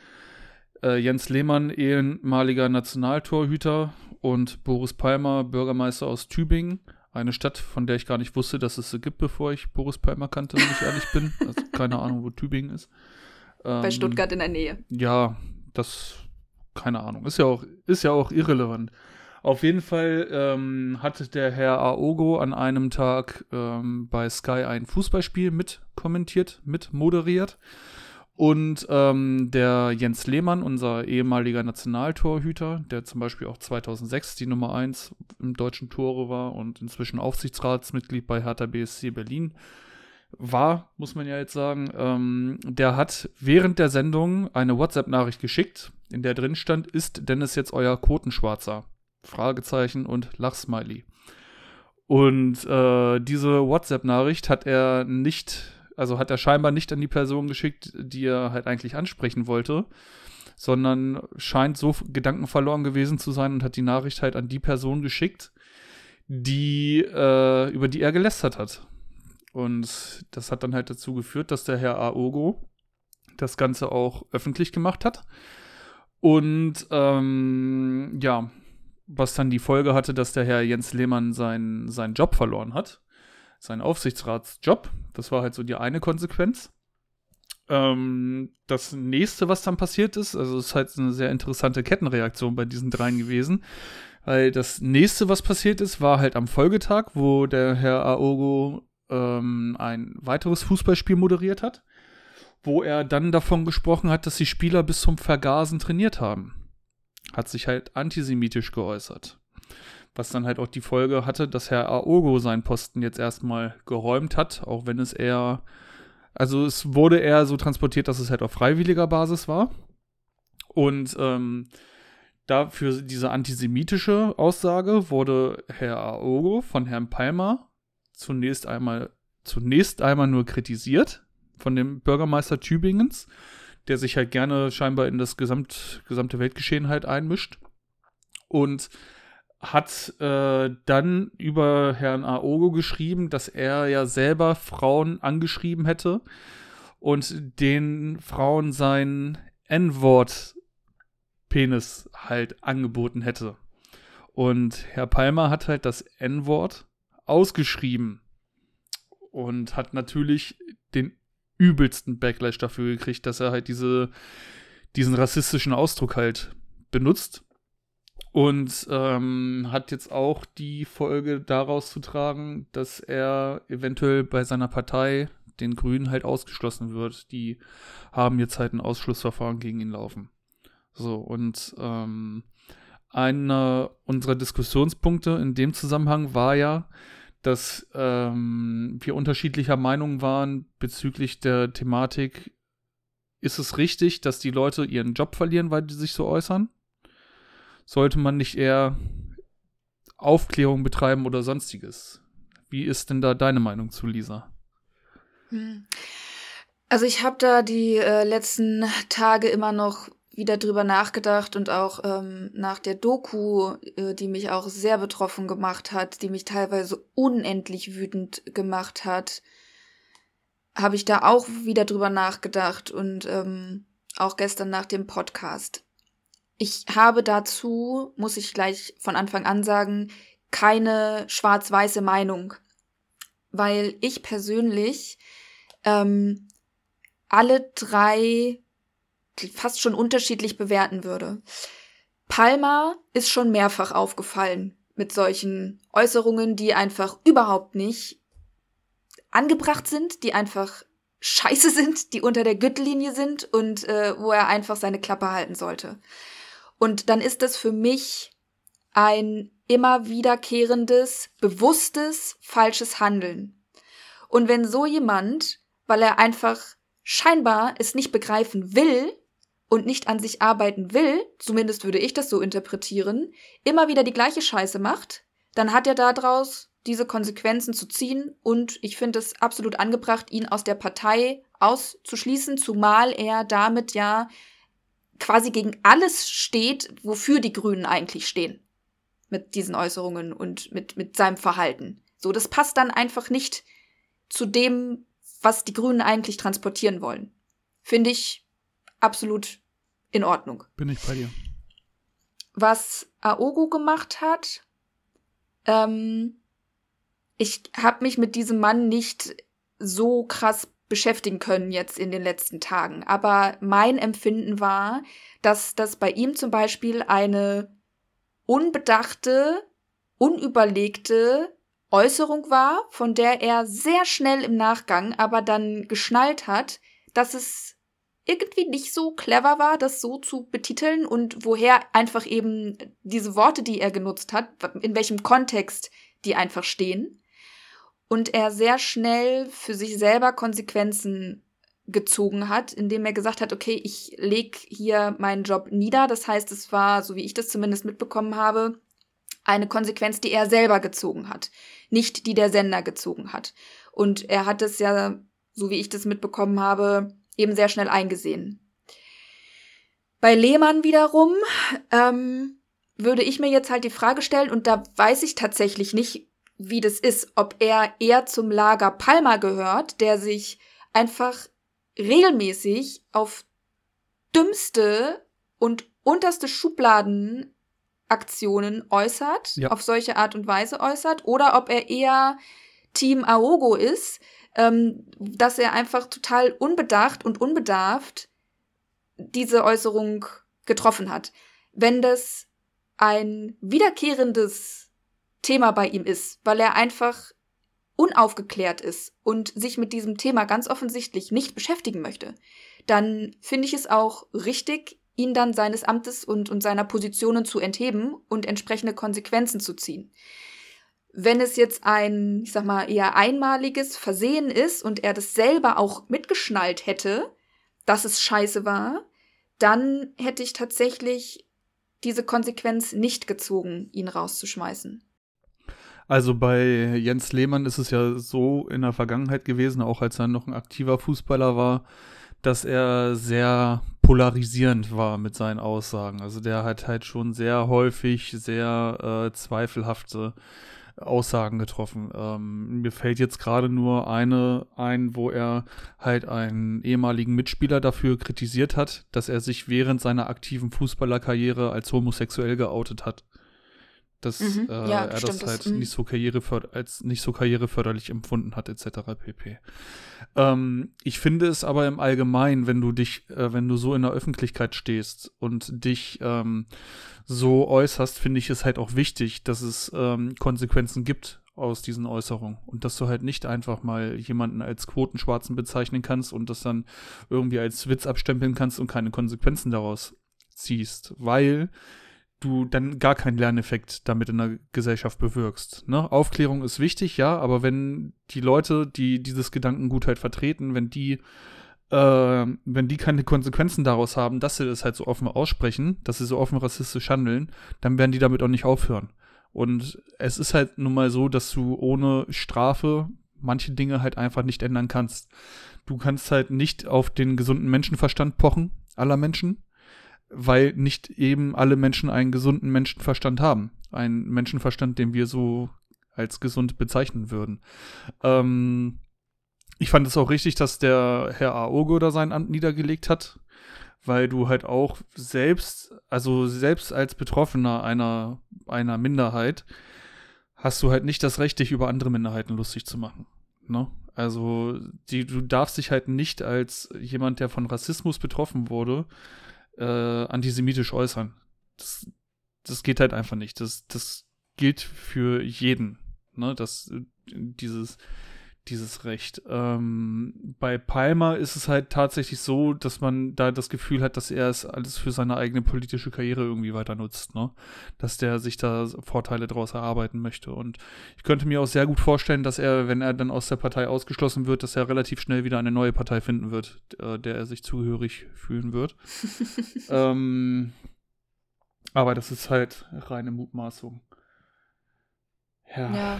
äh, Jens Lehmann, ehemaliger Nationaltorhüter und Boris Palmer, Bürgermeister aus Tübingen eine Stadt, von der ich gar nicht wusste, dass es sie gibt, bevor ich Boris Palmer kannte, wenn ich ehrlich bin. Also keine Ahnung, wo Tübingen ist. Ähm, Bei Stuttgart in der Nähe. Ja, das, keine Ahnung. Ist ja auch, ist ja auch irrelevant. Auf jeden Fall ähm, hatte der Herr Aogo an einem Tag ähm, bei Sky ein Fußballspiel mit kommentiert, mit moderiert. Und ähm, der Jens Lehmann, unser ehemaliger Nationaltorhüter, der zum Beispiel auch 2006 die Nummer 1 im deutschen Tore war und inzwischen Aufsichtsratsmitglied bei Hertha BSC Berlin war, muss man ja jetzt sagen, ähm, der hat während der Sendung eine WhatsApp-Nachricht geschickt, in der drin stand, ist Dennis jetzt euer Kotenschwarzer? Fragezeichen und Lachsmiley. Und äh, diese WhatsApp-Nachricht hat er nicht also hat er scheinbar nicht an die Person geschickt, die er halt eigentlich ansprechen wollte, sondern scheint so Gedanken verloren gewesen zu sein und hat die Nachricht halt an die Person geschickt, die, äh, über die er gelästert hat. Und das hat dann halt dazu geführt, dass der Herr Aogo das Ganze auch öffentlich gemacht hat. Und ähm, ja, was dann die Folge hatte, dass der Herr Jens Lehmann seinen, seinen Job verloren hat seinen Aufsichtsratsjob. Das war halt so die eine Konsequenz. Ähm, das nächste, was dann passiert ist, also es ist halt eine sehr interessante Kettenreaktion bei diesen dreien gewesen, weil das nächste, was passiert ist, war halt am Folgetag, wo der Herr Aogo ähm, ein weiteres Fußballspiel moderiert hat, wo er dann davon gesprochen hat, dass die Spieler bis zum Vergasen trainiert haben. Hat sich halt antisemitisch geäußert. Was dann halt auch die Folge hatte, dass Herr Aogo seinen Posten jetzt erstmal geräumt hat, auch wenn es eher, also es wurde eher so transportiert, dass es halt auf freiwilliger Basis war. Und ähm, dafür diese antisemitische Aussage wurde Herr Aogo von Herrn Palmer zunächst einmal, zunächst einmal nur kritisiert von dem Bürgermeister Tübingens, der sich halt gerne scheinbar in das gesamt, gesamte Weltgeschehen halt einmischt. Und hat äh, dann über Herrn Aogo geschrieben, dass er ja selber Frauen angeschrieben hätte und den Frauen sein N-Wort Penis halt angeboten hätte. Und Herr Palmer hat halt das N-Wort ausgeschrieben und hat natürlich den übelsten Backlash dafür gekriegt, dass er halt diese, diesen rassistischen Ausdruck halt benutzt. Und ähm, hat jetzt auch die Folge daraus zu tragen, dass er eventuell bei seiner Partei, den Grünen, halt ausgeschlossen wird. Die haben jetzt halt ein Ausschlussverfahren gegen ihn laufen. So, und ähm, einer unserer Diskussionspunkte in dem Zusammenhang war ja, dass ähm, wir unterschiedlicher Meinung waren bezüglich der Thematik, ist es richtig, dass die Leute ihren Job verlieren, weil die sich so äußern? Sollte man nicht eher Aufklärung betreiben oder sonstiges? Wie ist denn da deine Meinung zu, Lisa? Hm. Also ich habe da die äh, letzten Tage immer noch wieder drüber nachgedacht und auch ähm, nach der Doku, äh, die mich auch sehr betroffen gemacht hat, die mich teilweise unendlich wütend gemacht hat, habe ich da auch wieder drüber nachgedacht und ähm, auch gestern nach dem Podcast. Ich habe dazu, muss ich gleich von Anfang an sagen, keine schwarz-weiße Meinung, weil ich persönlich ähm, alle drei fast schon unterschiedlich bewerten würde. Palmer ist schon mehrfach aufgefallen mit solchen Äußerungen, die einfach überhaupt nicht angebracht sind, die einfach scheiße sind, die unter der Gürtellinie sind und äh, wo er einfach seine Klappe halten sollte. Und dann ist das für mich ein immer wiederkehrendes, bewusstes, falsches Handeln. Und wenn so jemand, weil er einfach scheinbar es nicht begreifen will und nicht an sich arbeiten will, zumindest würde ich das so interpretieren, immer wieder die gleiche Scheiße macht, dann hat er daraus diese Konsequenzen zu ziehen und ich finde es absolut angebracht, ihn aus der Partei auszuschließen, zumal er damit ja quasi gegen alles steht, wofür die Grünen eigentlich stehen. Mit diesen Äußerungen und mit, mit seinem Verhalten. So, das passt dann einfach nicht zu dem, was die Grünen eigentlich transportieren wollen. Finde ich absolut in Ordnung. Bin ich bei dir. Was Aogo gemacht hat, ähm, ich habe mich mit diesem Mann nicht so krass beschäftigen können jetzt in den letzten Tagen. Aber mein Empfinden war, dass das bei ihm zum Beispiel eine unbedachte, unüberlegte Äußerung war, von der er sehr schnell im Nachgang aber dann geschnallt hat, dass es irgendwie nicht so clever war, das so zu betiteln und woher einfach eben diese Worte, die er genutzt hat, in welchem Kontext die einfach stehen und er sehr schnell für sich selber Konsequenzen gezogen hat, indem er gesagt hat, okay, ich leg hier meinen Job nieder. Das heißt, es war, so wie ich das zumindest mitbekommen habe, eine Konsequenz, die er selber gezogen hat, nicht die der Sender gezogen hat. Und er hat es ja, so wie ich das mitbekommen habe, eben sehr schnell eingesehen. Bei Lehmann wiederum ähm, würde ich mir jetzt halt die Frage stellen, und da weiß ich tatsächlich nicht, wie das ist, ob er eher zum Lager Palma gehört, der sich einfach regelmäßig auf dümmste und unterste Schubladenaktionen äußert, ja. auf solche Art und Weise äußert, oder ob er eher Team Aogo ist, ähm, dass er einfach total unbedacht und unbedarft diese Äußerung getroffen hat. Wenn das ein wiederkehrendes Thema bei ihm ist, weil er einfach unaufgeklärt ist und sich mit diesem Thema ganz offensichtlich nicht beschäftigen möchte, dann finde ich es auch richtig, ihn dann seines Amtes und, und seiner Positionen zu entheben und entsprechende Konsequenzen zu ziehen. Wenn es jetzt ein, ich sag mal, eher einmaliges Versehen ist und er das selber auch mitgeschnallt hätte, dass es scheiße war, dann hätte ich tatsächlich diese Konsequenz nicht gezogen, ihn rauszuschmeißen. Also bei Jens Lehmann ist es ja so in der Vergangenheit gewesen, auch als er noch ein aktiver Fußballer war, dass er sehr polarisierend war mit seinen Aussagen. Also der hat halt schon sehr häufig sehr äh, zweifelhafte Aussagen getroffen. Ähm, mir fällt jetzt gerade nur eine ein, wo er halt einen ehemaligen Mitspieler dafür kritisiert hat, dass er sich während seiner aktiven Fußballerkarriere als homosexuell geoutet hat dass mhm. äh, ja, er das halt das, nicht so als nicht so karriereförderlich empfunden hat, etc. pp. Ähm, ich finde es aber im Allgemeinen, wenn du dich, äh, wenn du so in der Öffentlichkeit stehst und dich ähm, so äußerst, finde ich es halt auch wichtig, dass es ähm, Konsequenzen gibt aus diesen Äußerungen und dass du halt nicht einfach mal jemanden als Quotenschwarzen bezeichnen kannst und das dann irgendwie als Witz abstempeln kannst und keine Konsequenzen daraus ziehst, weil du dann gar keinen Lerneffekt damit in der Gesellschaft bewirkst. Ne? Aufklärung ist wichtig, ja, aber wenn die Leute, die dieses Gedankengut halt vertreten, wenn die, äh, wenn die keine Konsequenzen daraus haben, dass sie das halt so offen aussprechen, dass sie so offen rassistisch handeln, dann werden die damit auch nicht aufhören. Und es ist halt nun mal so, dass du ohne Strafe manche Dinge halt einfach nicht ändern kannst. Du kannst halt nicht auf den gesunden Menschenverstand pochen, aller Menschen weil nicht eben alle Menschen einen gesunden Menschenverstand haben. Einen Menschenverstand, den wir so als gesund bezeichnen würden. Ähm, ich fand es auch richtig, dass der Herr Aogo da sein Amt niedergelegt hat, weil du halt auch selbst, also selbst als Betroffener einer, einer Minderheit, hast du halt nicht das Recht, dich über andere Minderheiten lustig zu machen. Ne? Also, die, du darfst dich halt nicht als jemand, der von Rassismus betroffen wurde, äh, antisemitisch äußern. Das das geht halt einfach nicht. Das, das gilt für jeden. Ne? Das, dieses, dieses Recht. Ähm, bei Palmer ist es halt tatsächlich so, dass man da das Gefühl hat, dass er es alles für seine eigene politische Karriere irgendwie weiter nutzt, ne? Dass der sich da Vorteile daraus erarbeiten möchte. Und ich könnte mir auch sehr gut vorstellen, dass er, wenn er dann aus der Partei ausgeschlossen wird, dass er relativ schnell wieder eine neue Partei finden wird, äh, der er sich zugehörig fühlen wird. ähm, aber das ist halt reine Mutmaßung. Ja. ja.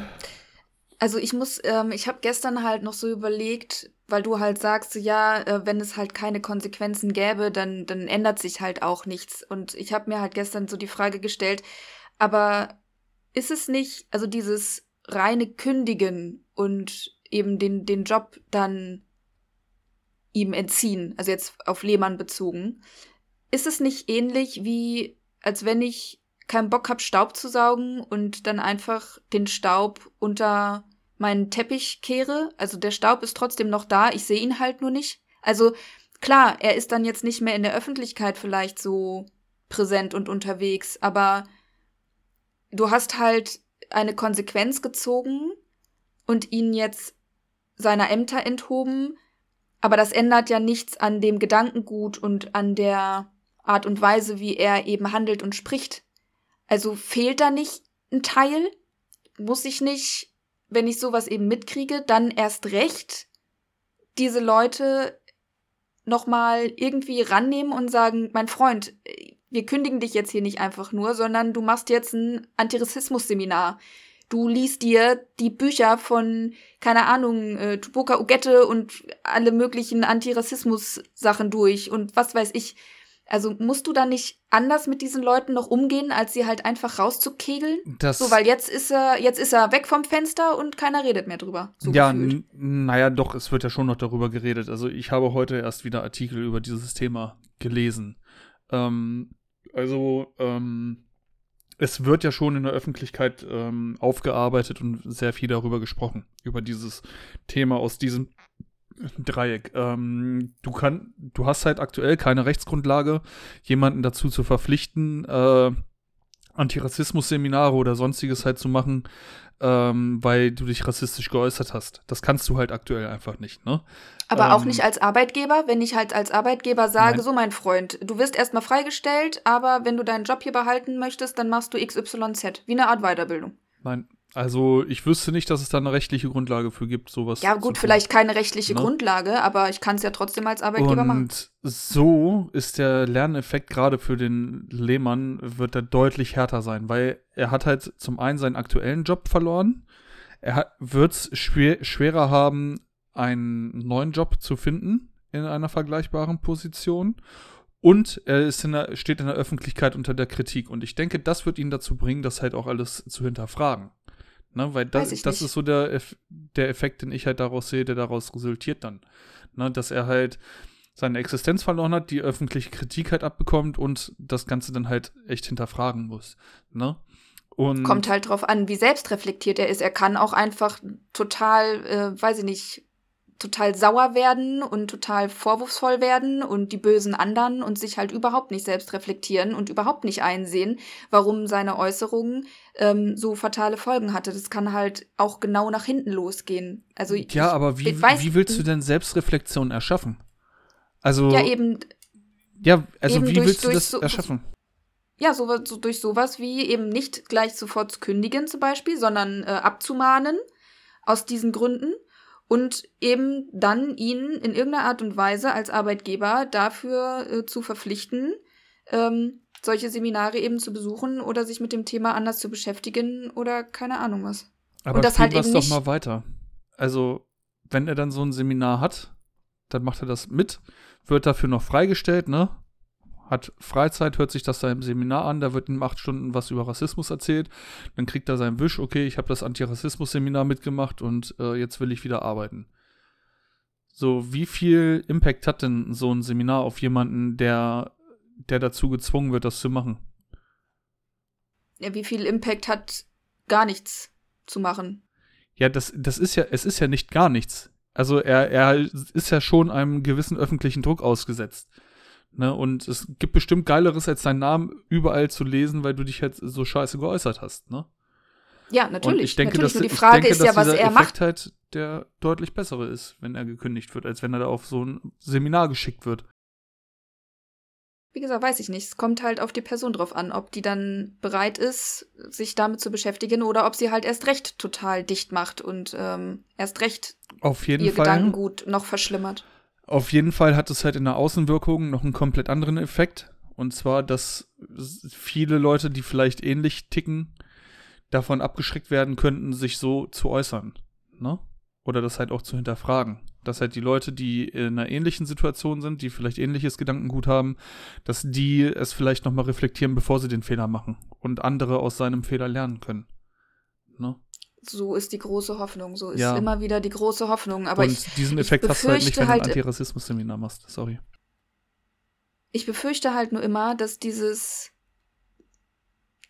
Also ich muss, ähm, ich habe gestern halt noch so überlegt, weil du halt sagst, ja, äh, wenn es halt keine Konsequenzen gäbe, dann, dann ändert sich halt auch nichts. Und ich habe mir halt gestern so die Frage gestellt, aber ist es nicht, also dieses reine Kündigen und eben den, den Job dann ihm entziehen, also jetzt auf Lehmann bezogen, ist es nicht ähnlich wie, als wenn ich keinen Bock habe, Staub zu saugen und dann einfach den Staub unter meinen Teppich kehre. Also der Staub ist trotzdem noch da, ich sehe ihn halt nur nicht. Also klar, er ist dann jetzt nicht mehr in der Öffentlichkeit vielleicht so präsent und unterwegs, aber du hast halt eine Konsequenz gezogen und ihn jetzt seiner Ämter enthoben, aber das ändert ja nichts an dem Gedankengut und an der Art und Weise, wie er eben handelt und spricht. Also fehlt da nicht ein Teil? Muss ich nicht, wenn ich sowas eben mitkriege, dann erst recht diese Leute nochmal irgendwie rannehmen und sagen, mein Freund, wir kündigen dich jetzt hier nicht einfach nur, sondern du machst jetzt ein Antirassismus-Seminar. Du liest dir die Bücher von, keine Ahnung, äh, Tupoka Ugette und alle möglichen Antirassismus-Sachen durch und was weiß ich. Also musst du da nicht anders mit diesen Leuten noch umgehen, als sie halt einfach rauszukegeln? Das so, weil jetzt ist er, jetzt ist er weg vom Fenster und keiner redet mehr drüber. So ja, naja, doch, es wird ja schon noch darüber geredet. Also ich habe heute erst wieder Artikel über dieses Thema gelesen. Ähm, also, ähm, es wird ja schon in der Öffentlichkeit ähm, aufgearbeitet und sehr viel darüber gesprochen, über dieses Thema aus diesem Dreieck. Ähm, du kann, du hast halt aktuell keine Rechtsgrundlage, jemanden dazu zu verpflichten, äh, Antirassismus-Seminare oder sonstiges halt zu machen, ähm, weil du dich rassistisch geäußert hast. Das kannst du halt aktuell einfach nicht, ne? Aber ähm, auch nicht als Arbeitgeber, wenn ich halt als Arbeitgeber sage, nein. so mein Freund, du wirst erstmal freigestellt, aber wenn du deinen Job hier behalten möchtest, dann machst du XYZ, wie eine Art Weiterbildung. Nein, also ich wüsste nicht, dass es da eine rechtliche Grundlage für gibt, sowas. Ja, gut, vielleicht keine rechtliche ne? Grundlage, aber ich kann es ja trotzdem als Arbeitgeber und machen. Und so ist der Lerneffekt gerade für den Lehmann, wird er deutlich härter sein, weil er hat halt zum einen seinen aktuellen Job verloren. Er wird es schwer, schwerer haben, einen neuen Job zu finden in einer vergleichbaren Position. Und er in der, steht in der Öffentlichkeit unter der Kritik. Und ich denke, das wird ihn dazu bringen, das halt auch alles zu hinterfragen. Ne, weil das, das ist so der, der Effekt, den ich halt daraus sehe, der daraus resultiert dann. Ne, dass er halt seine Existenz verloren hat, die öffentliche Kritik halt abbekommt und das Ganze dann halt echt hinterfragen muss. Ne? Und Kommt halt drauf an, wie selbstreflektiert er ist. Er kann auch einfach total, äh, weiß ich nicht, total sauer werden und total vorwurfsvoll werden und die bösen anderen und sich halt überhaupt nicht selbst reflektieren und überhaupt nicht einsehen, warum seine Äußerungen ähm, so fatale Folgen hatte. Das kann halt auch genau nach hinten losgehen. Also ja, aber wie, weiß, wie willst du denn Selbstreflexion erschaffen? Also ja eben. Ja, also wie durch, willst du das so, erschaffen? Ja, so, so, durch sowas wie eben nicht gleich sofort zu kündigen zum Beispiel, sondern äh, abzumahnen aus diesen Gründen und eben dann ihn in irgendeiner Art und Weise als Arbeitgeber dafür äh, zu verpflichten, ähm, solche Seminare eben zu besuchen oder sich mit dem Thema anders zu beschäftigen oder keine Ahnung was. Aber und das halt eben doch mal weiter. Also, wenn er dann so ein Seminar hat, dann macht er das mit, wird dafür noch freigestellt, ne? Hat Freizeit, hört sich das da im Seminar an, da wird ihm acht Stunden was über Rassismus erzählt, dann kriegt er seinen Wisch, okay, ich habe das Antirassismus-Seminar mitgemacht und äh, jetzt will ich wieder arbeiten. So, wie viel Impact hat denn so ein Seminar auf jemanden, der, der dazu gezwungen wird, das zu machen? Ja, wie viel Impact hat gar nichts zu machen? Ja, das, das ist ja, es ist ja nicht gar nichts. Also er, er ist ja schon einem gewissen öffentlichen Druck ausgesetzt. Ne? Und es gibt bestimmt Geileres, als deinen Namen überall zu lesen, weil du dich halt so scheiße geäußert hast, ne? Ja, natürlich. Und ich denke, natürlich. dass, Nur die Frage denke, ist ja, was er Effekt macht. halt der deutlich bessere ist, wenn er gekündigt wird, als wenn er da auf so ein Seminar geschickt wird. Wie gesagt, weiß ich nicht. Es kommt halt auf die Person drauf an, ob die dann bereit ist, sich damit zu beschäftigen oder ob sie halt erst recht total dicht macht und ähm, erst recht Auf jeden ihr Fall. Gedankengut noch verschlimmert. Auf jeden Fall hat es halt in der Außenwirkung noch einen komplett anderen Effekt. Und zwar, dass viele Leute, die vielleicht ähnlich ticken, davon abgeschreckt werden könnten, sich so zu äußern. Ne? Oder das halt auch zu hinterfragen. Dass halt die Leute, die in einer ähnlichen Situation sind, die vielleicht ähnliches Gedankengut haben, dass die es vielleicht nochmal reflektieren, bevor sie den Fehler machen. Und andere aus seinem Fehler lernen können. So ist die große Hoffnung. So ist Ja. immer wieder die große Hoffnung. Aber Und ich, diesen ich Effekt hast du halt nicht, befürchte wenn du ein halt- Antirassismus-Seminar machst. Sorry. ich befürchte halt nur immer, dass dieses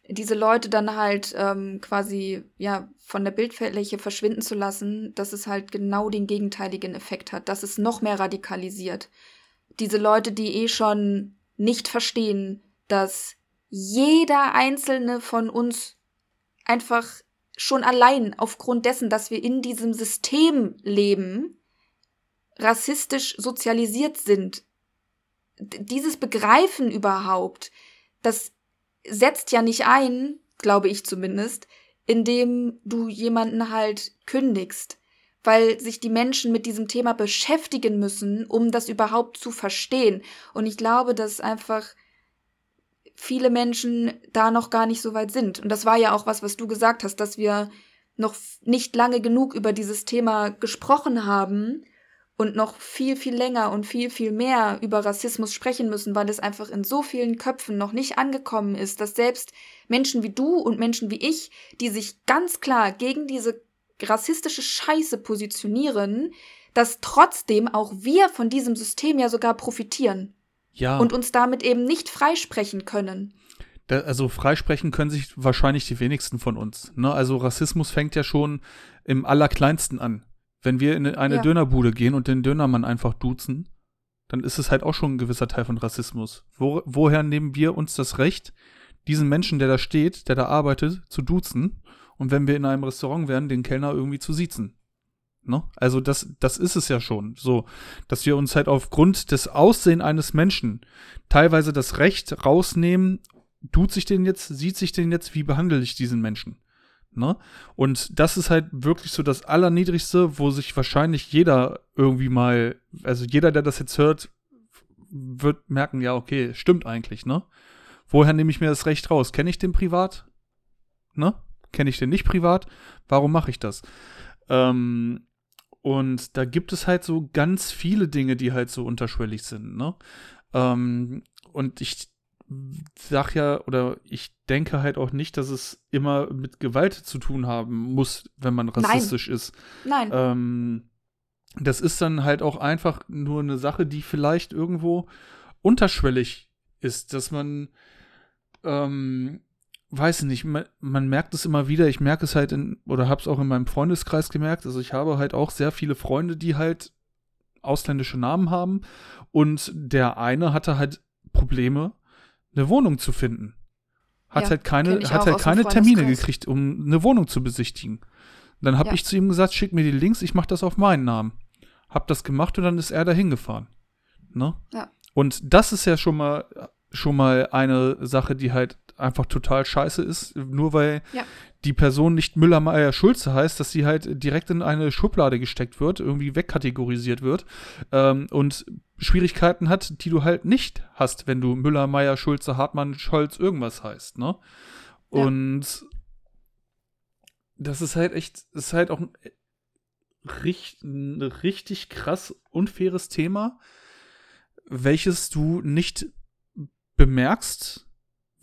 diese Leute dann halt ähm, quasi ja von der Bildfläche verschwinden zu lassen, dass es halt genau den gegenteiligen Effekt hat, dass es noch mehr radikalisiert. Diese Leute, die eh schon nicht verstehen, dass jeder einzelne von uns einfach schon allein aufgrund dessen, dass wir in diesem System leben, rassistisch sozialisiert sind. Dieses Begreifen überhaupt, das setzt ja nicht ein, glaube ich zumindest, indem du jemanden halt kündigst, weil sich die Menschen mit diesem Thema beschäftigen müssen, um das überhaupt zu verstehen. Und ich glaube, dass einfach viele Menschen da noch gar nicht so weit sind. Und das war ja auch was, was du gesagt hast, dass wir noch nicht lange genug über dieses Thema gesprochen haben und noch viel, viel länger und viel, viel mehr über Rassismus sprechen müssen, weil es einfach in so vielen Köpfen noch nicht angekommen ist, dass selbst Menschen wie du und Menschen wie ich, die sich ganz klar gegen diese rassistische Scheiße positionieren, dass trotzdem auch wir von diesem System ja sogar profitieren Ja. und uns damit eben nicht freisprechen können. Da, also freisprechen können sich wahrscheinlich die wenigsten von uns. Ne? Also Rassismus fängt ja schon im Allerkleinsten an. Wenn wir in eine Ja. Dönerbude gehen und den Dönermann einfach duzen, dann ist es halt auch schon ein gewisser Teil von Rassismus. Wo, woher nehmen wir uns das Recht, diesen Menschen, der da steht, der da arbeitet, zu duzen und wenn wir in einem Restaurant wären, den Kellner irgendwie zu siezen? Ne? Also das, das ist es ja schon so, dass wir uns halt aufgrund des Aussehen eines Menschen teilweise das Recht rausnehmen, tut sich den jetzt, sieht sich den jetzt, wie behandle ich diesen Menschen? Ne? Und das ist halt wirklich so das Allerniedrigste, wo sich wahrscheinlich jeder irgendwie mal, also jeder, der das jetzt hört, wird merken, ja, okay, stimmt eigentlich, ne? Woher nehme ich mir das Recht raus? Kenne ich den privat? Ne? Kenne ich den nicht privat? Warum mache ich das? Ähm, und da gibt es halt so ganz viele Dinge, die halt so unterschwellig sind, ne? Ähm, und ich sag ja, oder ich denke halt auch nicht, dass es immer mit Gewalt zu tun haben muss, wenn man rassistisch ist. Nein, Ähm, das ist dann halt auch einfach nur eine Sache, die vielleicht irgendwo unterschwellig ist, dass man, ähm, weiß nicht, man, man merkt es immer wieder, ich merke es halt in, oder habe es auch in meinem Freundeskreis gemerkt, also ich habe halt auch sehr viele Freunde, die halt ausländische Namen haben und der eine hatte halt Probleme, eine Wohnung zu finden. Hat Ja, halt keine, hat halt keine Termine gekriegt, um eine Wohnung zu besichtigen. Dann habe Ja. ich zu ihm gesagt, schick mir die Links, ich mache das auf meinen Namen. Hab das gemacht und dann ist er dahin gefahren. Ne? Ja. Und das ist ja schon mal schon mal eine Sache, die halt einfach total scheiße ist, nur weil Ja. die Person nicht Müller, Meier, Schulze heißt, dass sie halt direkt in eine Schublade gesteckt wird, irgendwie wegkategorisiert wird ähm, und Schwierigkeiten hat, die du halt nicht hast, wenn du Müller, Meier, Schulze, Hartmann, Scholz, irgendwas heißt, ne? Ja. Und das ist halt echt, ist halt auch ein, richt, ein richtig krass unfaires Thema, welches du nicht bemerkst,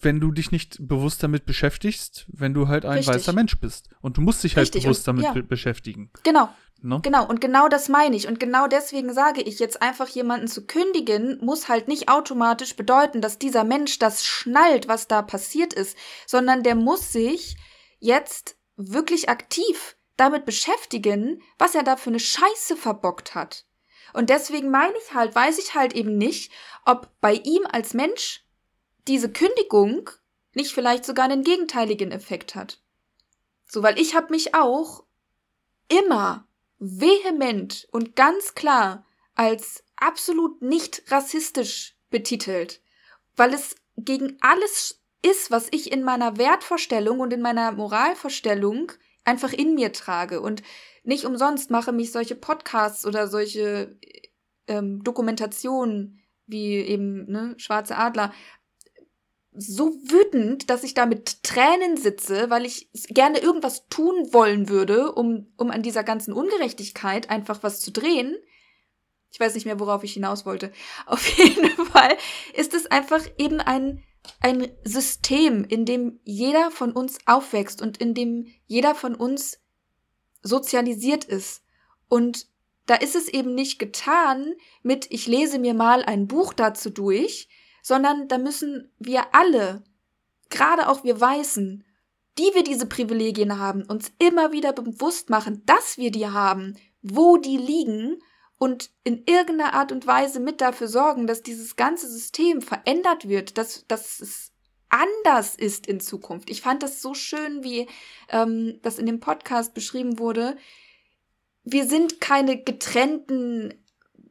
wenn du dich nicht bewusst damit beschäftigst, wenn du halt ein Richtig. weißer Mensch bist. Und du musst dich halt Richtig, bewusst und- damit ja. be beschäftigen. genau. Ne? Genau, und genau das meine ich. Und genau deswegen sage ich, jetzt einfach jemanden zu kündigen, muss halt nicht automatisch bedeuten, dass dieser Mensch das schnallt, was da passiert ist, sondern der muss sich jetzt wirklich aktiv damit beschäftigen, was er da für eine Scheiße verbockt hat. Und deswegen meine ich halt, weiß ich halt eben nicht, ob bei ihm als Mensch diese Kündigung nicht vielleicht sogar einen gegenteiligen Effekt hat. So, weil ich habe mich auch immer vehement und ganz klar als absolut nicht rassistisch betitelt, weil es gegen alles ist, was ich in meiner Wertvorstellung und in meiner Moralvorstellung einfach in mir trage. Und nicht umsonst mache mich solche Podcasts oder solche ähm, Dokumentationen wie eben ne, Schwarze Adler so wütend, dass ich da mit Tränen sitze, weil ich gerne irgendwas tun wollen würde, um, um an dieser ganzen Ungerechtigkeit einfach was zu drehen. Ich weiß nicht mehr, worauf ich hinaus wollte. Auf jeden Fall ist es einfach eben ein, ein System, in dem jeder von uns aufwächst und in dem jeder von uns sozialisiert ist. Und da ist es eben nicht getan mit, ich lese mir mal ein Buch dazu durch, sondern da müssen wir alle, gerade auch wir Weißen, die wir diese Privilegien haben, uns immer wieder bewusst machen, dass wir die haben, wo die liegen und in irgendeiner Art und Weise mit dafür sorgen, dass dieses ganze System verändert wird, dass, dass es anders ist in Zukunft. Ich fand das so schön, wie ähm, das in dem Podcast beschrieben wurde. Wir sind keine getrennten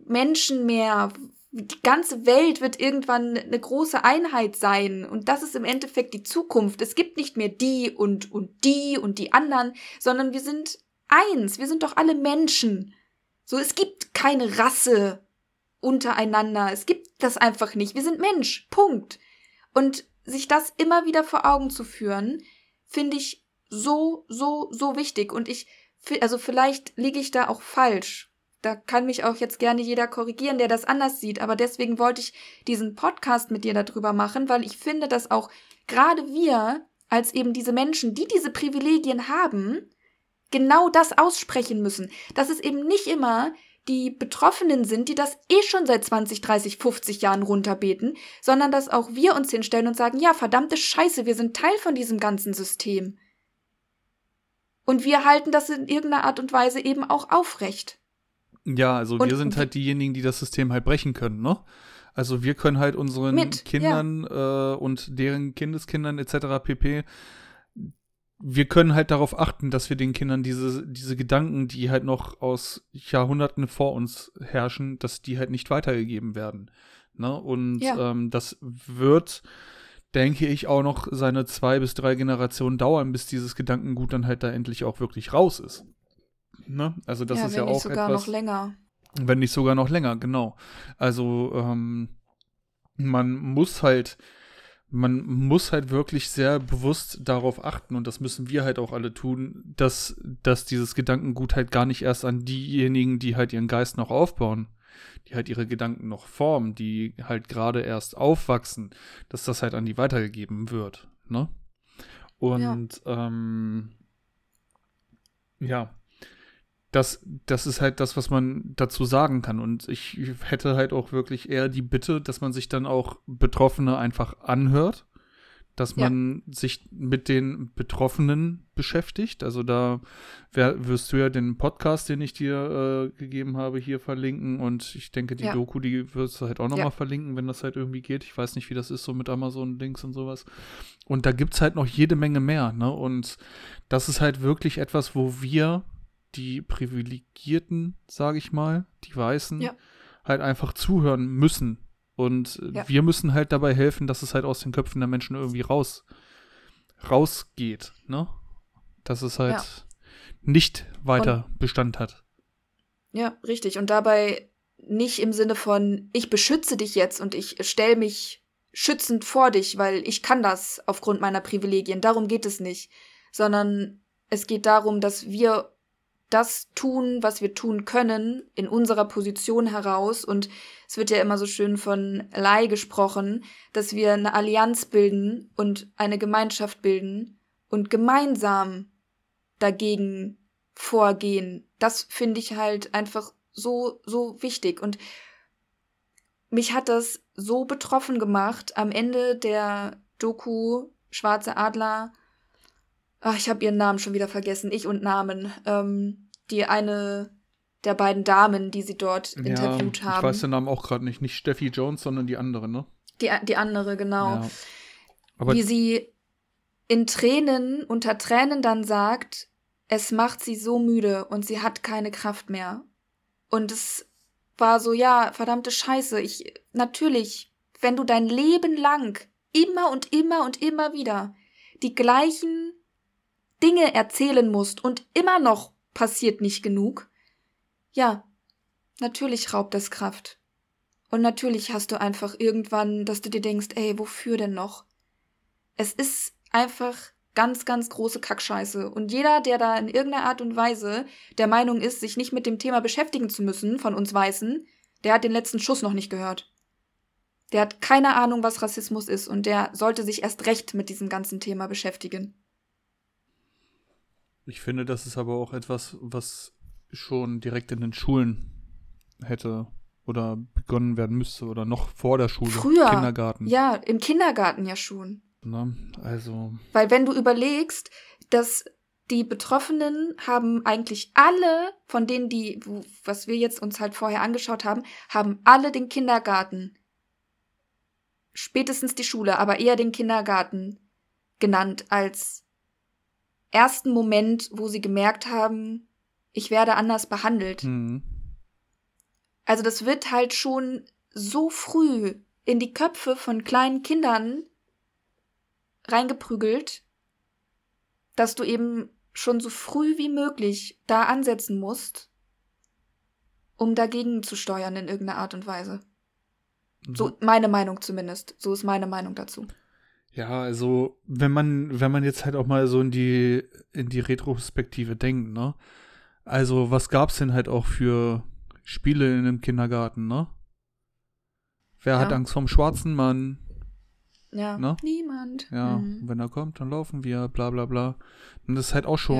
Menschen mehr, die ganze Welt wird irgendwann eine große Einheit sein und das ist im Endeffekt die Zukunft. Es gibt nicht mehr die und und die und die anderen, sondern wir sind eins. Wir sind doch alle Menschen. So, es gibt keine Rasse untereinander. Es gibt das einfach nicht. Wir sind Mensch. Punkt. Und sich das immer wieder vor Augen zu führen, finde ich so, so, so wichtig. Und ich, also vielleicht liege ich da auch falsch da kann mich auch jetzt gerne jeder korrigieren, der das anders sieht. Aber deswegen wollte ich diesen Podcast mit dir darüber machen, weil ich finde, dass auch gerade wir als eben diese Menschen, die diese Privilegien haben, genau das aussprechen müssen. Dass es eben nicht immer die Betroffenen sind, die das eh schon seit 20, 30, 50 Jahren runterbeten, sondern dass auch wir uns hinstellen und sagen, ja, verdammte Scheiße, wir sind Teil von diesem ganzen System. Und wir halten das in irgendeiner Art und Weise eben auch aufrecht. Ja, also und wir sind halt diejenigen, die das System halt brechen können, ne? Also wir können halt unseren mit, Kindern ja. äh, und deren Kindeskindern etc. pp. Wir können halt darauf achten, dass wir den Kindern diese, diese Gedanken, die halt noch aus Jahrhunderten vor uns herrschen, dass die halt nicht weitergegeben werden. Ne? Und ja. ähm, das wird, denke ich, auch noch seine zwei bis drei Generationen dauern, bis dieses Gedankengut dann halt da endlich auch wirklich raus ist. Ne? Also das ja, ist ja auch Wenn nicht sogar etwas, noch länger. Wenn nicht sogar noch länger, genau. Also ähm, man muss halt, man muss halt wirklich sehr bewusst darauf achten und das müssen wir halt auch alle tun, dass, dass dieses Gedankengut halt gar nicht erst an diejenigen, die halt ihren Geist noch aufbauen, die halt ihre Gedanken noch formen, die halt gerade erst aufwachsen, dass das halt an die weitergegeben wird, ne? Und ja, ähm, ja das, das ist halt das, was man dazu sagen kann. Und ich hätte halt auch wirklich eher die Bitte, dass man sich dann auch Betroffene einfach anhört, dass man ja. sich mit den Betroffenen beschäftigt. Also da wär, wirst du ja den Podcast, den ich dir äh, gegeben habe, hier verlinken. Und ich denke, die ja. Doku, die wirst du halt auch nochmal ja. verlinken, wenn das halt irgendwie geht. Ich weiß nicht, wie das ist, so mit Amazon-Links und sowas. Und da gibt es halt noch jede Menge mehr. Ne? Und das ist halt wirklich etwas, wo wir die Privilegierten, sage ich mal, die Weißen, ja. halt einfach zuhören müssen. Und ja. wir müssen halt dabei helfen, dass es halt aus den Köpfen der Menschen irgendwie raus, rausgeht, ne? Dass es halt ja. nicht weiter Und, Bestand hat. Ja, richtig. Und dabei nicht im Sinne von, ich beschütze dich jetzt und ich stelle mich schützend vor dich, weil ich kann das aufgrund meiner Privilegien. Darum geht es nicht. Sondern es geht darum, dass wir das tun, was wir tun können, in unserer Position heraus. Und es wird ja immer so schön von Leih gesprochen, dass wir eine Allianz bilden und eine Gemeinschaft bilden und gemeinsam dagegen vorgehen. Das finde ich halt einfach so, so wichtig. Und mich hat das so betroffen gemacht am Ende der Doku Schwarze Adler Ach, ich habe ihren Namen schon wieder vergessen. Ich und Namen. Ähm, die eine der beiden Damen, die sie dort ja, interviewt haben. Ich weiß den Namen auch gerade nicht. Nicht Steffi Jones, sondern die andere, ne? Die, die andere, genau. Ja. Wie sie in Tränen, unter Tränen dann sagt, es macht sie so müde und sie hat keine Kraft mehr. Und es war so, ja, verdammte Scheiße, ich, natürlich, wenn du dein Leben lang immer und immer und immer wieder die gleichen Dinge erzählen musst und immer noch passiert nicht genug, ja, natürlich raubt das Kraft. Und natürlich hast du einfach irgendwann, dass du dir denkst, ey, wofür denn noch? Es ist einfach ganz, ganz große Kackscheiße. Und jeder, der da in irgendeiner Art und Weise der Meinung ist, sich nicht mit dem Thema beschäftigen zu müssen, von uns Weißen, der hat den letzten Schuss noch nicht gehört. Der hat keine Ahnung, was Rassismus ist und der sollte sich erst recht mit diesem ganzen Thema beschäftigen. Ich finde, das ist aber auch etwas, was schon direkt in den Schulen hätte oder begonnen werden müsste oder noch vor der Schule. Früher. Kindergarten. Ja, im Kindergarten ja schon. Ne? Also. Weil wenn du überlegst, dass die Betroffenen haben eigentlich alle, von denen die, was wir jetzt uns halt vorher angeschaut haben, haben alle den Kindergarten, spätestens die Schule, aber eher den Kindergarten genannt als ersten Moment, wo sie gemerkt haben, ich werde anders behandelt. Mhm. Also das wird halt schon so früh in die Köpfe von kleinen Kindern reingeprügelt, dass du eben schon so früh wie möglich da ansetzen musst, um dagegen zu steuern in irgendeiner Art und Weise. Mhm. So meine Meinung zumindest. So ist meine Meinung dazu. Ja, also wenn man wenn man jetzt halt auch mal so in die in die Retrospektive denkt, ne? Also was gab's denn halt auch für Spiele in einem Kindergarten, ne? Wer ja. hat Angst vom schwarzen Mann? Ja, ne? niemand. Ja, mhm. wenn er kommt, dann laufen wir, bla bla bla. Und das ist halt auch schon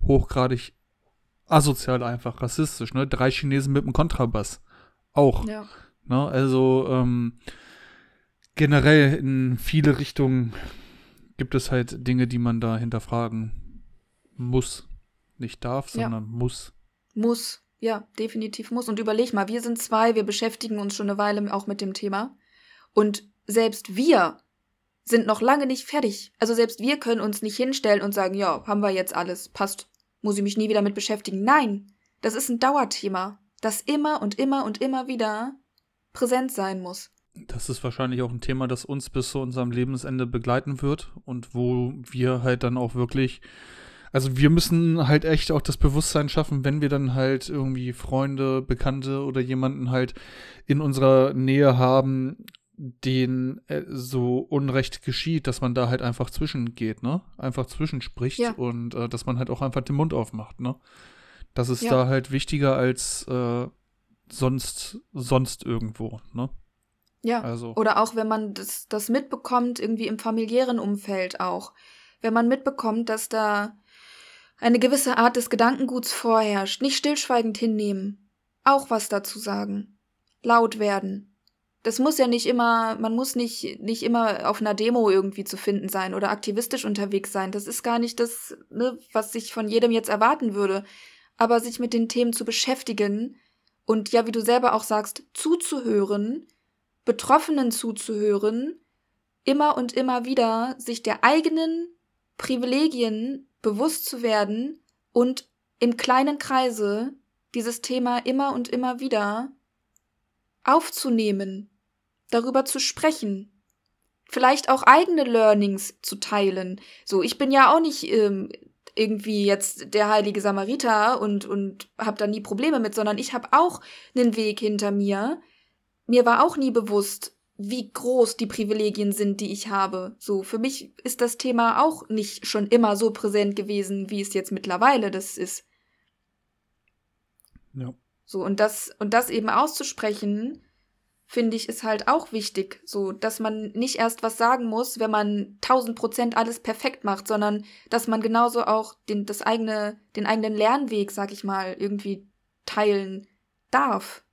ja. hochgradig asozial einfach, rassistisch, ne? Drei Chinesen mit einem Kontrabass. Auch. Ja. Ne? Also, ähm, generell in viele Richtungen gibt es halt Dinge, die man da hinterfragen muss. Nicht darf, sondern ja. muss. Muss, ja, definitiv muss. Und überleg mal, wir sind zwei, wir beschäftigen uns schon eine Weile auch mit dem Thema. Und selbst wir sind noch lange nicht fertig. Also selbst wir können uns nicht hinstellen und sagen, ja, haben wir jetzt alles, passt, muss ich mich nie wieder mit beschäftigen. Nein, das ist ein Dauerthema, das immer und immer und immer wieder präsent sein muss. Das ist wahrscheinlich auch ein Thema, das uns bis zu unserem Lebensende begleiten wird und wo wir halt dann auch wirklich, also wir müssen halt echt auch das Bewusstsein schaffen, wenn wir dann halt irgendwie Freunde, Bekannte oder jemanden halt in unserer Nähe haben, den äh, so Unrecht geschieht, dass man da halt einfach zwischengeht, ne? Einfach zwischenspricht ja. und äh, dass man halt auch einfach den Mund aufmacht, ne? Das ist ja. da halt wichtiger als äh, sonst, sonst irgendwo, ne? Ja. Also. Oder auch wenn man das, das mitbekommt, irgendwie im familiären Umfeld auch. Wenn man mitbekommt, dass da eine gewisse Art des Gedankenguts vorherrscht, nicht stillschweigend hinnehmen, auch was dazu sagen, laut werden, das muss ja nicht immer, man muss nicht, nicht immer auf einer Demo irgendwie zu finden sein oder aktivistisch unterwegs sein. Das ist gar nicht das, ne, was sich von jedem jetzt erwarten würde. Aber sich mit den Themen zu beschäftigen und ja, wie du selber auch sagst, zuzuhören, Betroffenen zuzuhören, immer und immer wieder sich der eigenen Privilegien bewusst zu werden und im kleinen Kreise dieses Thema immer und immer wieder aufzunehmen, darüber zu sprechen, vielleicht auch eigene Learnings zu teilen. So, ich bin ja auch nicht ähm, irgendwie jetzt der heilige Samariter und und habe da nie Probleme mit, sondern ich habe auch einen Weg hinter mir. Mir war auch nie bewusst, wie groß die Privilegien sind, die ich habe. So, für mich ist das Thema auch nicht schon immer so präsent gewesen, wie es jetzt mittlerweile das ist. Ja. So, und das, und das eben auszusprechen, finde ich, ist halt auch wichtig, so, dass man nicht erst was sagen muss, wenn man tausend Prozent alles perfekt macht, sondern dass man genauso auch den, das eigene, den eigenen Lernweg, sag ich mal, irgendwie teilen darf.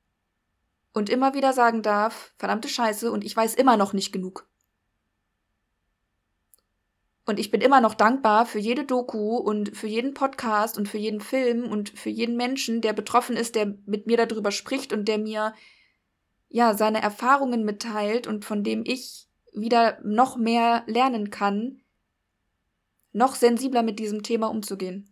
Und immer wieder sagen darf, verdammte Scheiße, und ich weiß immer noch nicht genug. Und ich bin immer noch dankbar für jede Doku und für jeden Podcast und für jeden Film und für jeden Menschen, der betroffen ist, der mit mir darüber spricht und der mir ja seine Erfahrungen mitteilt und von dem ich wieder noch mehr lernen kann, noch sensibler mit diesem Thema umzugehen.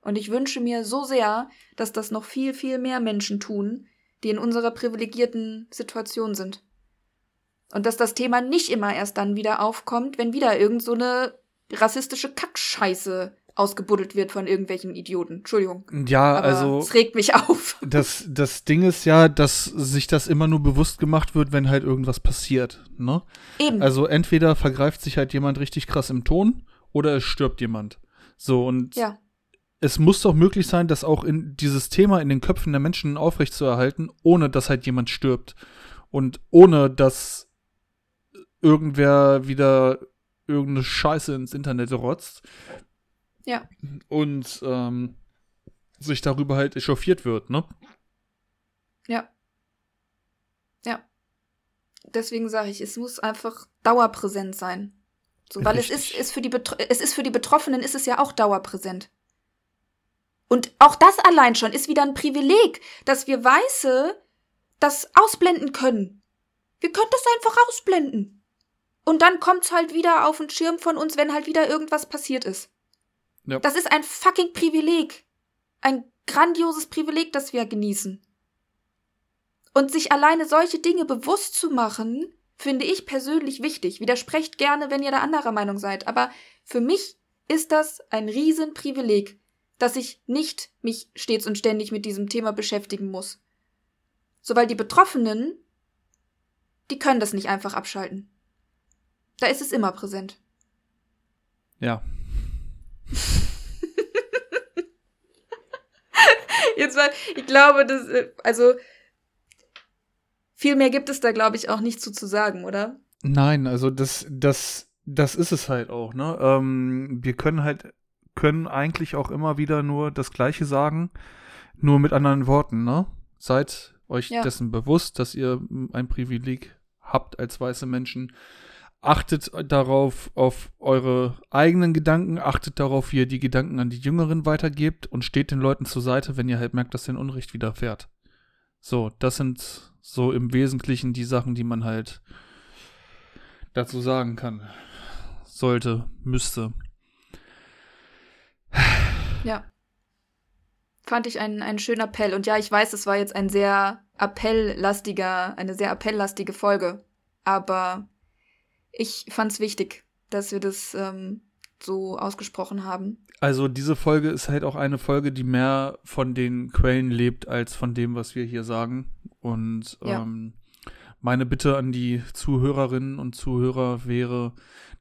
Und ich wünsche mir so sehr, dass das noch viel, viel mehr Menschen tun, die in unserer privilegierten Situation sind. Und dass das Thema nicht immer erst dann wieder aufkommt, wenn wieder irgend so eine rassistische Kackscheiße ausgebuddelt wird von irgendwelchen Idioten. Entschuldigung. Ja, Aber also. Es regt mich auf. Das, das Ding ist ja, dass sich das immer nur bewusst gemacht wird, wenn halt irgendwas passiert. Ne? Eben. Also entweder vergreift sich halt jemand richtig krass im Ton oder es stirbt jemand. So, und ja. Es muss doch möglich sein, das auch in dieses Thema in den Köpfen der Menschen aufrechtzuerhalten, ohne dass halt jemand stirbt. Und ohne dass irgendwer wieder irgendeine Scheiße ins Internet rotzt. Ja. Und ähm, sich darüber halt echauffiert wird, ne? Ja. Ja. Deswegen sage ich, es muss einfach dauerpräsent sein. So, weil es ist, ist für die es ist für die Betroffenen ist es ja auch dauerpräsent. Und auch das allein schon ist wieder ein Privileg, dass wir Weiße das ausblenden können. Wir können das einfach ausblenden. Und dann kommt's halt wieder auf den Schirm von uns, wenn halt wieder irgendwas passiert ist. Ja. Das ist ein fucking Privileg. Ein grandioses Privileg, das wir genießen. Und sich alleine solche Dinge bewusst zu machen, finde ich persönlich wichtig. Widersprecht gerne, wenn ihr da anderer Meinung seid. Aber für mich ist das ein Riesenprivileg, dass ich nicht mich stets und ständig mit diesem Thema beschäftigen muss. So, weil die Betroffenen, die können das nicht einfach abschalten. Da ist es immer präsent. Ja. Jetzt mal, ich glaube, das, äh, also, viel mehr gibt es da, glaube ich, auch nicht zu, zu sagen, oder? Nein, also das, das, das ist es halt auch, ne? Ähm, wir können halt, können eigentlich auch immer wieder nur das Gleiche sagen, nur mit anderen Worten, ne? Seid euch ja. dessen bewusst, dass ihr ein Privileg habt als weiße Menschen. Achtet darauf, auf eure eigenen Gedanken, achtet darauf, wie ihr die Gedanken an die Jüngeren weitergebt und steht den Leuten zur Seite, wenn ihr halt merkt, dass den Unrecht widerfährt. So, das sind so im Wesentlichen die Sachen, die man halt dazu sagen kann. Sollte, müsste. Ja. Fand ich einen, einen schönen Appell. Und ja, ich weiß, es war jetzt ein sehr appelllastiger, eine sehr appelllastige Folge. Aber ich fand es wichtig, dass wir das ähm, so ausgesprochen haben. Also diese Folge ist halt auch eine Folge, die mehr von den Quellen lebt als von dem, was wir hier sagen. Und ja. ähm, meine Bitte an die Zuhörerinnen und Zuhörer wäre,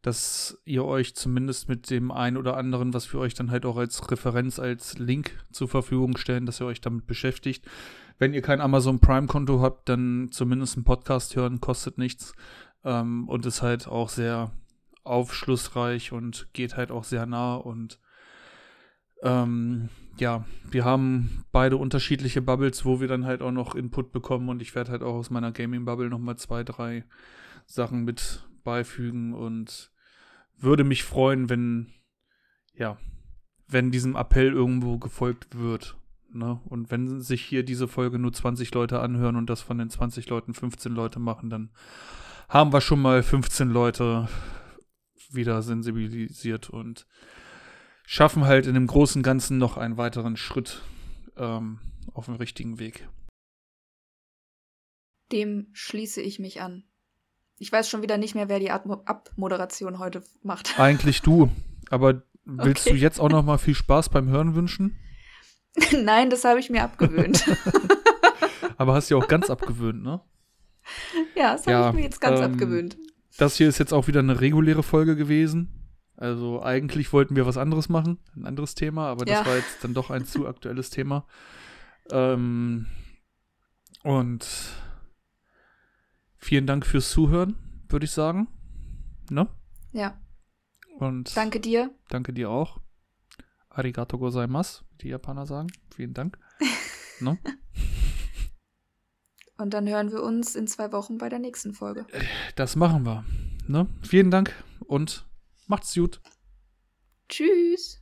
dass ihr euch zumindest mit dem einen oder anderen, was wir euch dann halt auch als Referenz, als Link zur Verfügung stellen, dass ihr euch damit beschäftigt. Wenn ihr kein Amazon Prime-Konto habt, dann zumindest einen Podcast hören, kostet nichts ähm, und ist halt auch sehr aufschlussreich und geht halt auch sehr nah und ähm, ja, wir haben beide unterschiedliche Bubbles, wo wir dann halt auch noch Input bekommen und ich werde halt auch aus meiner Gaming-Bubble nochmal zwei, drei Sachen mit beifügen und würde mich freuen, wenn, ja, wenn diesem Appell irgendwo gefolgt wird. Ne? Und wenn sich hier diese Folge nur 20 Leute anhören und das von den 20 Leuten 15 Leute machen, dann haben wir schon mal 15 Leute wieder sensibilisiert und schaffen halt in dem großen Ganzen noch einen weiteren Schritt ähm, auf dem richtigen Weg. Dem schließe ich mich an. Ich weiß schon wieder nicht mehr, wer die Abmoderation heute macht. Eigentlich du. Aber willst okay. du jetzt auch noch mal viel Spaß beim Hören wünschen? Nein, das habe ich mir abgewöhnt. Aber hast du ja auch ganz abgewöhnt, ne? Ja, das ja, habe ich mir jetzt ganz ähm, abgewöhnt. Das hier ist jetzt auch wieder eine reguläre Folge gewesen. Also eigentlich wollten wir was anderes machen, ein anderes Thema, aber das ja. war jetzt dann doch ein zu aktuelles Thema. Ähm, und vielen Dank fürs Zuhören, würde ich sagen. Ne? Ja. Und danke dir. Danke dir auch. Arigato gozaimasu, wie die Japaner sagen. Vielen Dank. ne? Und dann hören wir uns in zwei Wochen bei der nächsten Folge. Das machen wir. Ne? Vielen Dank und Macht's gut. Tschüss.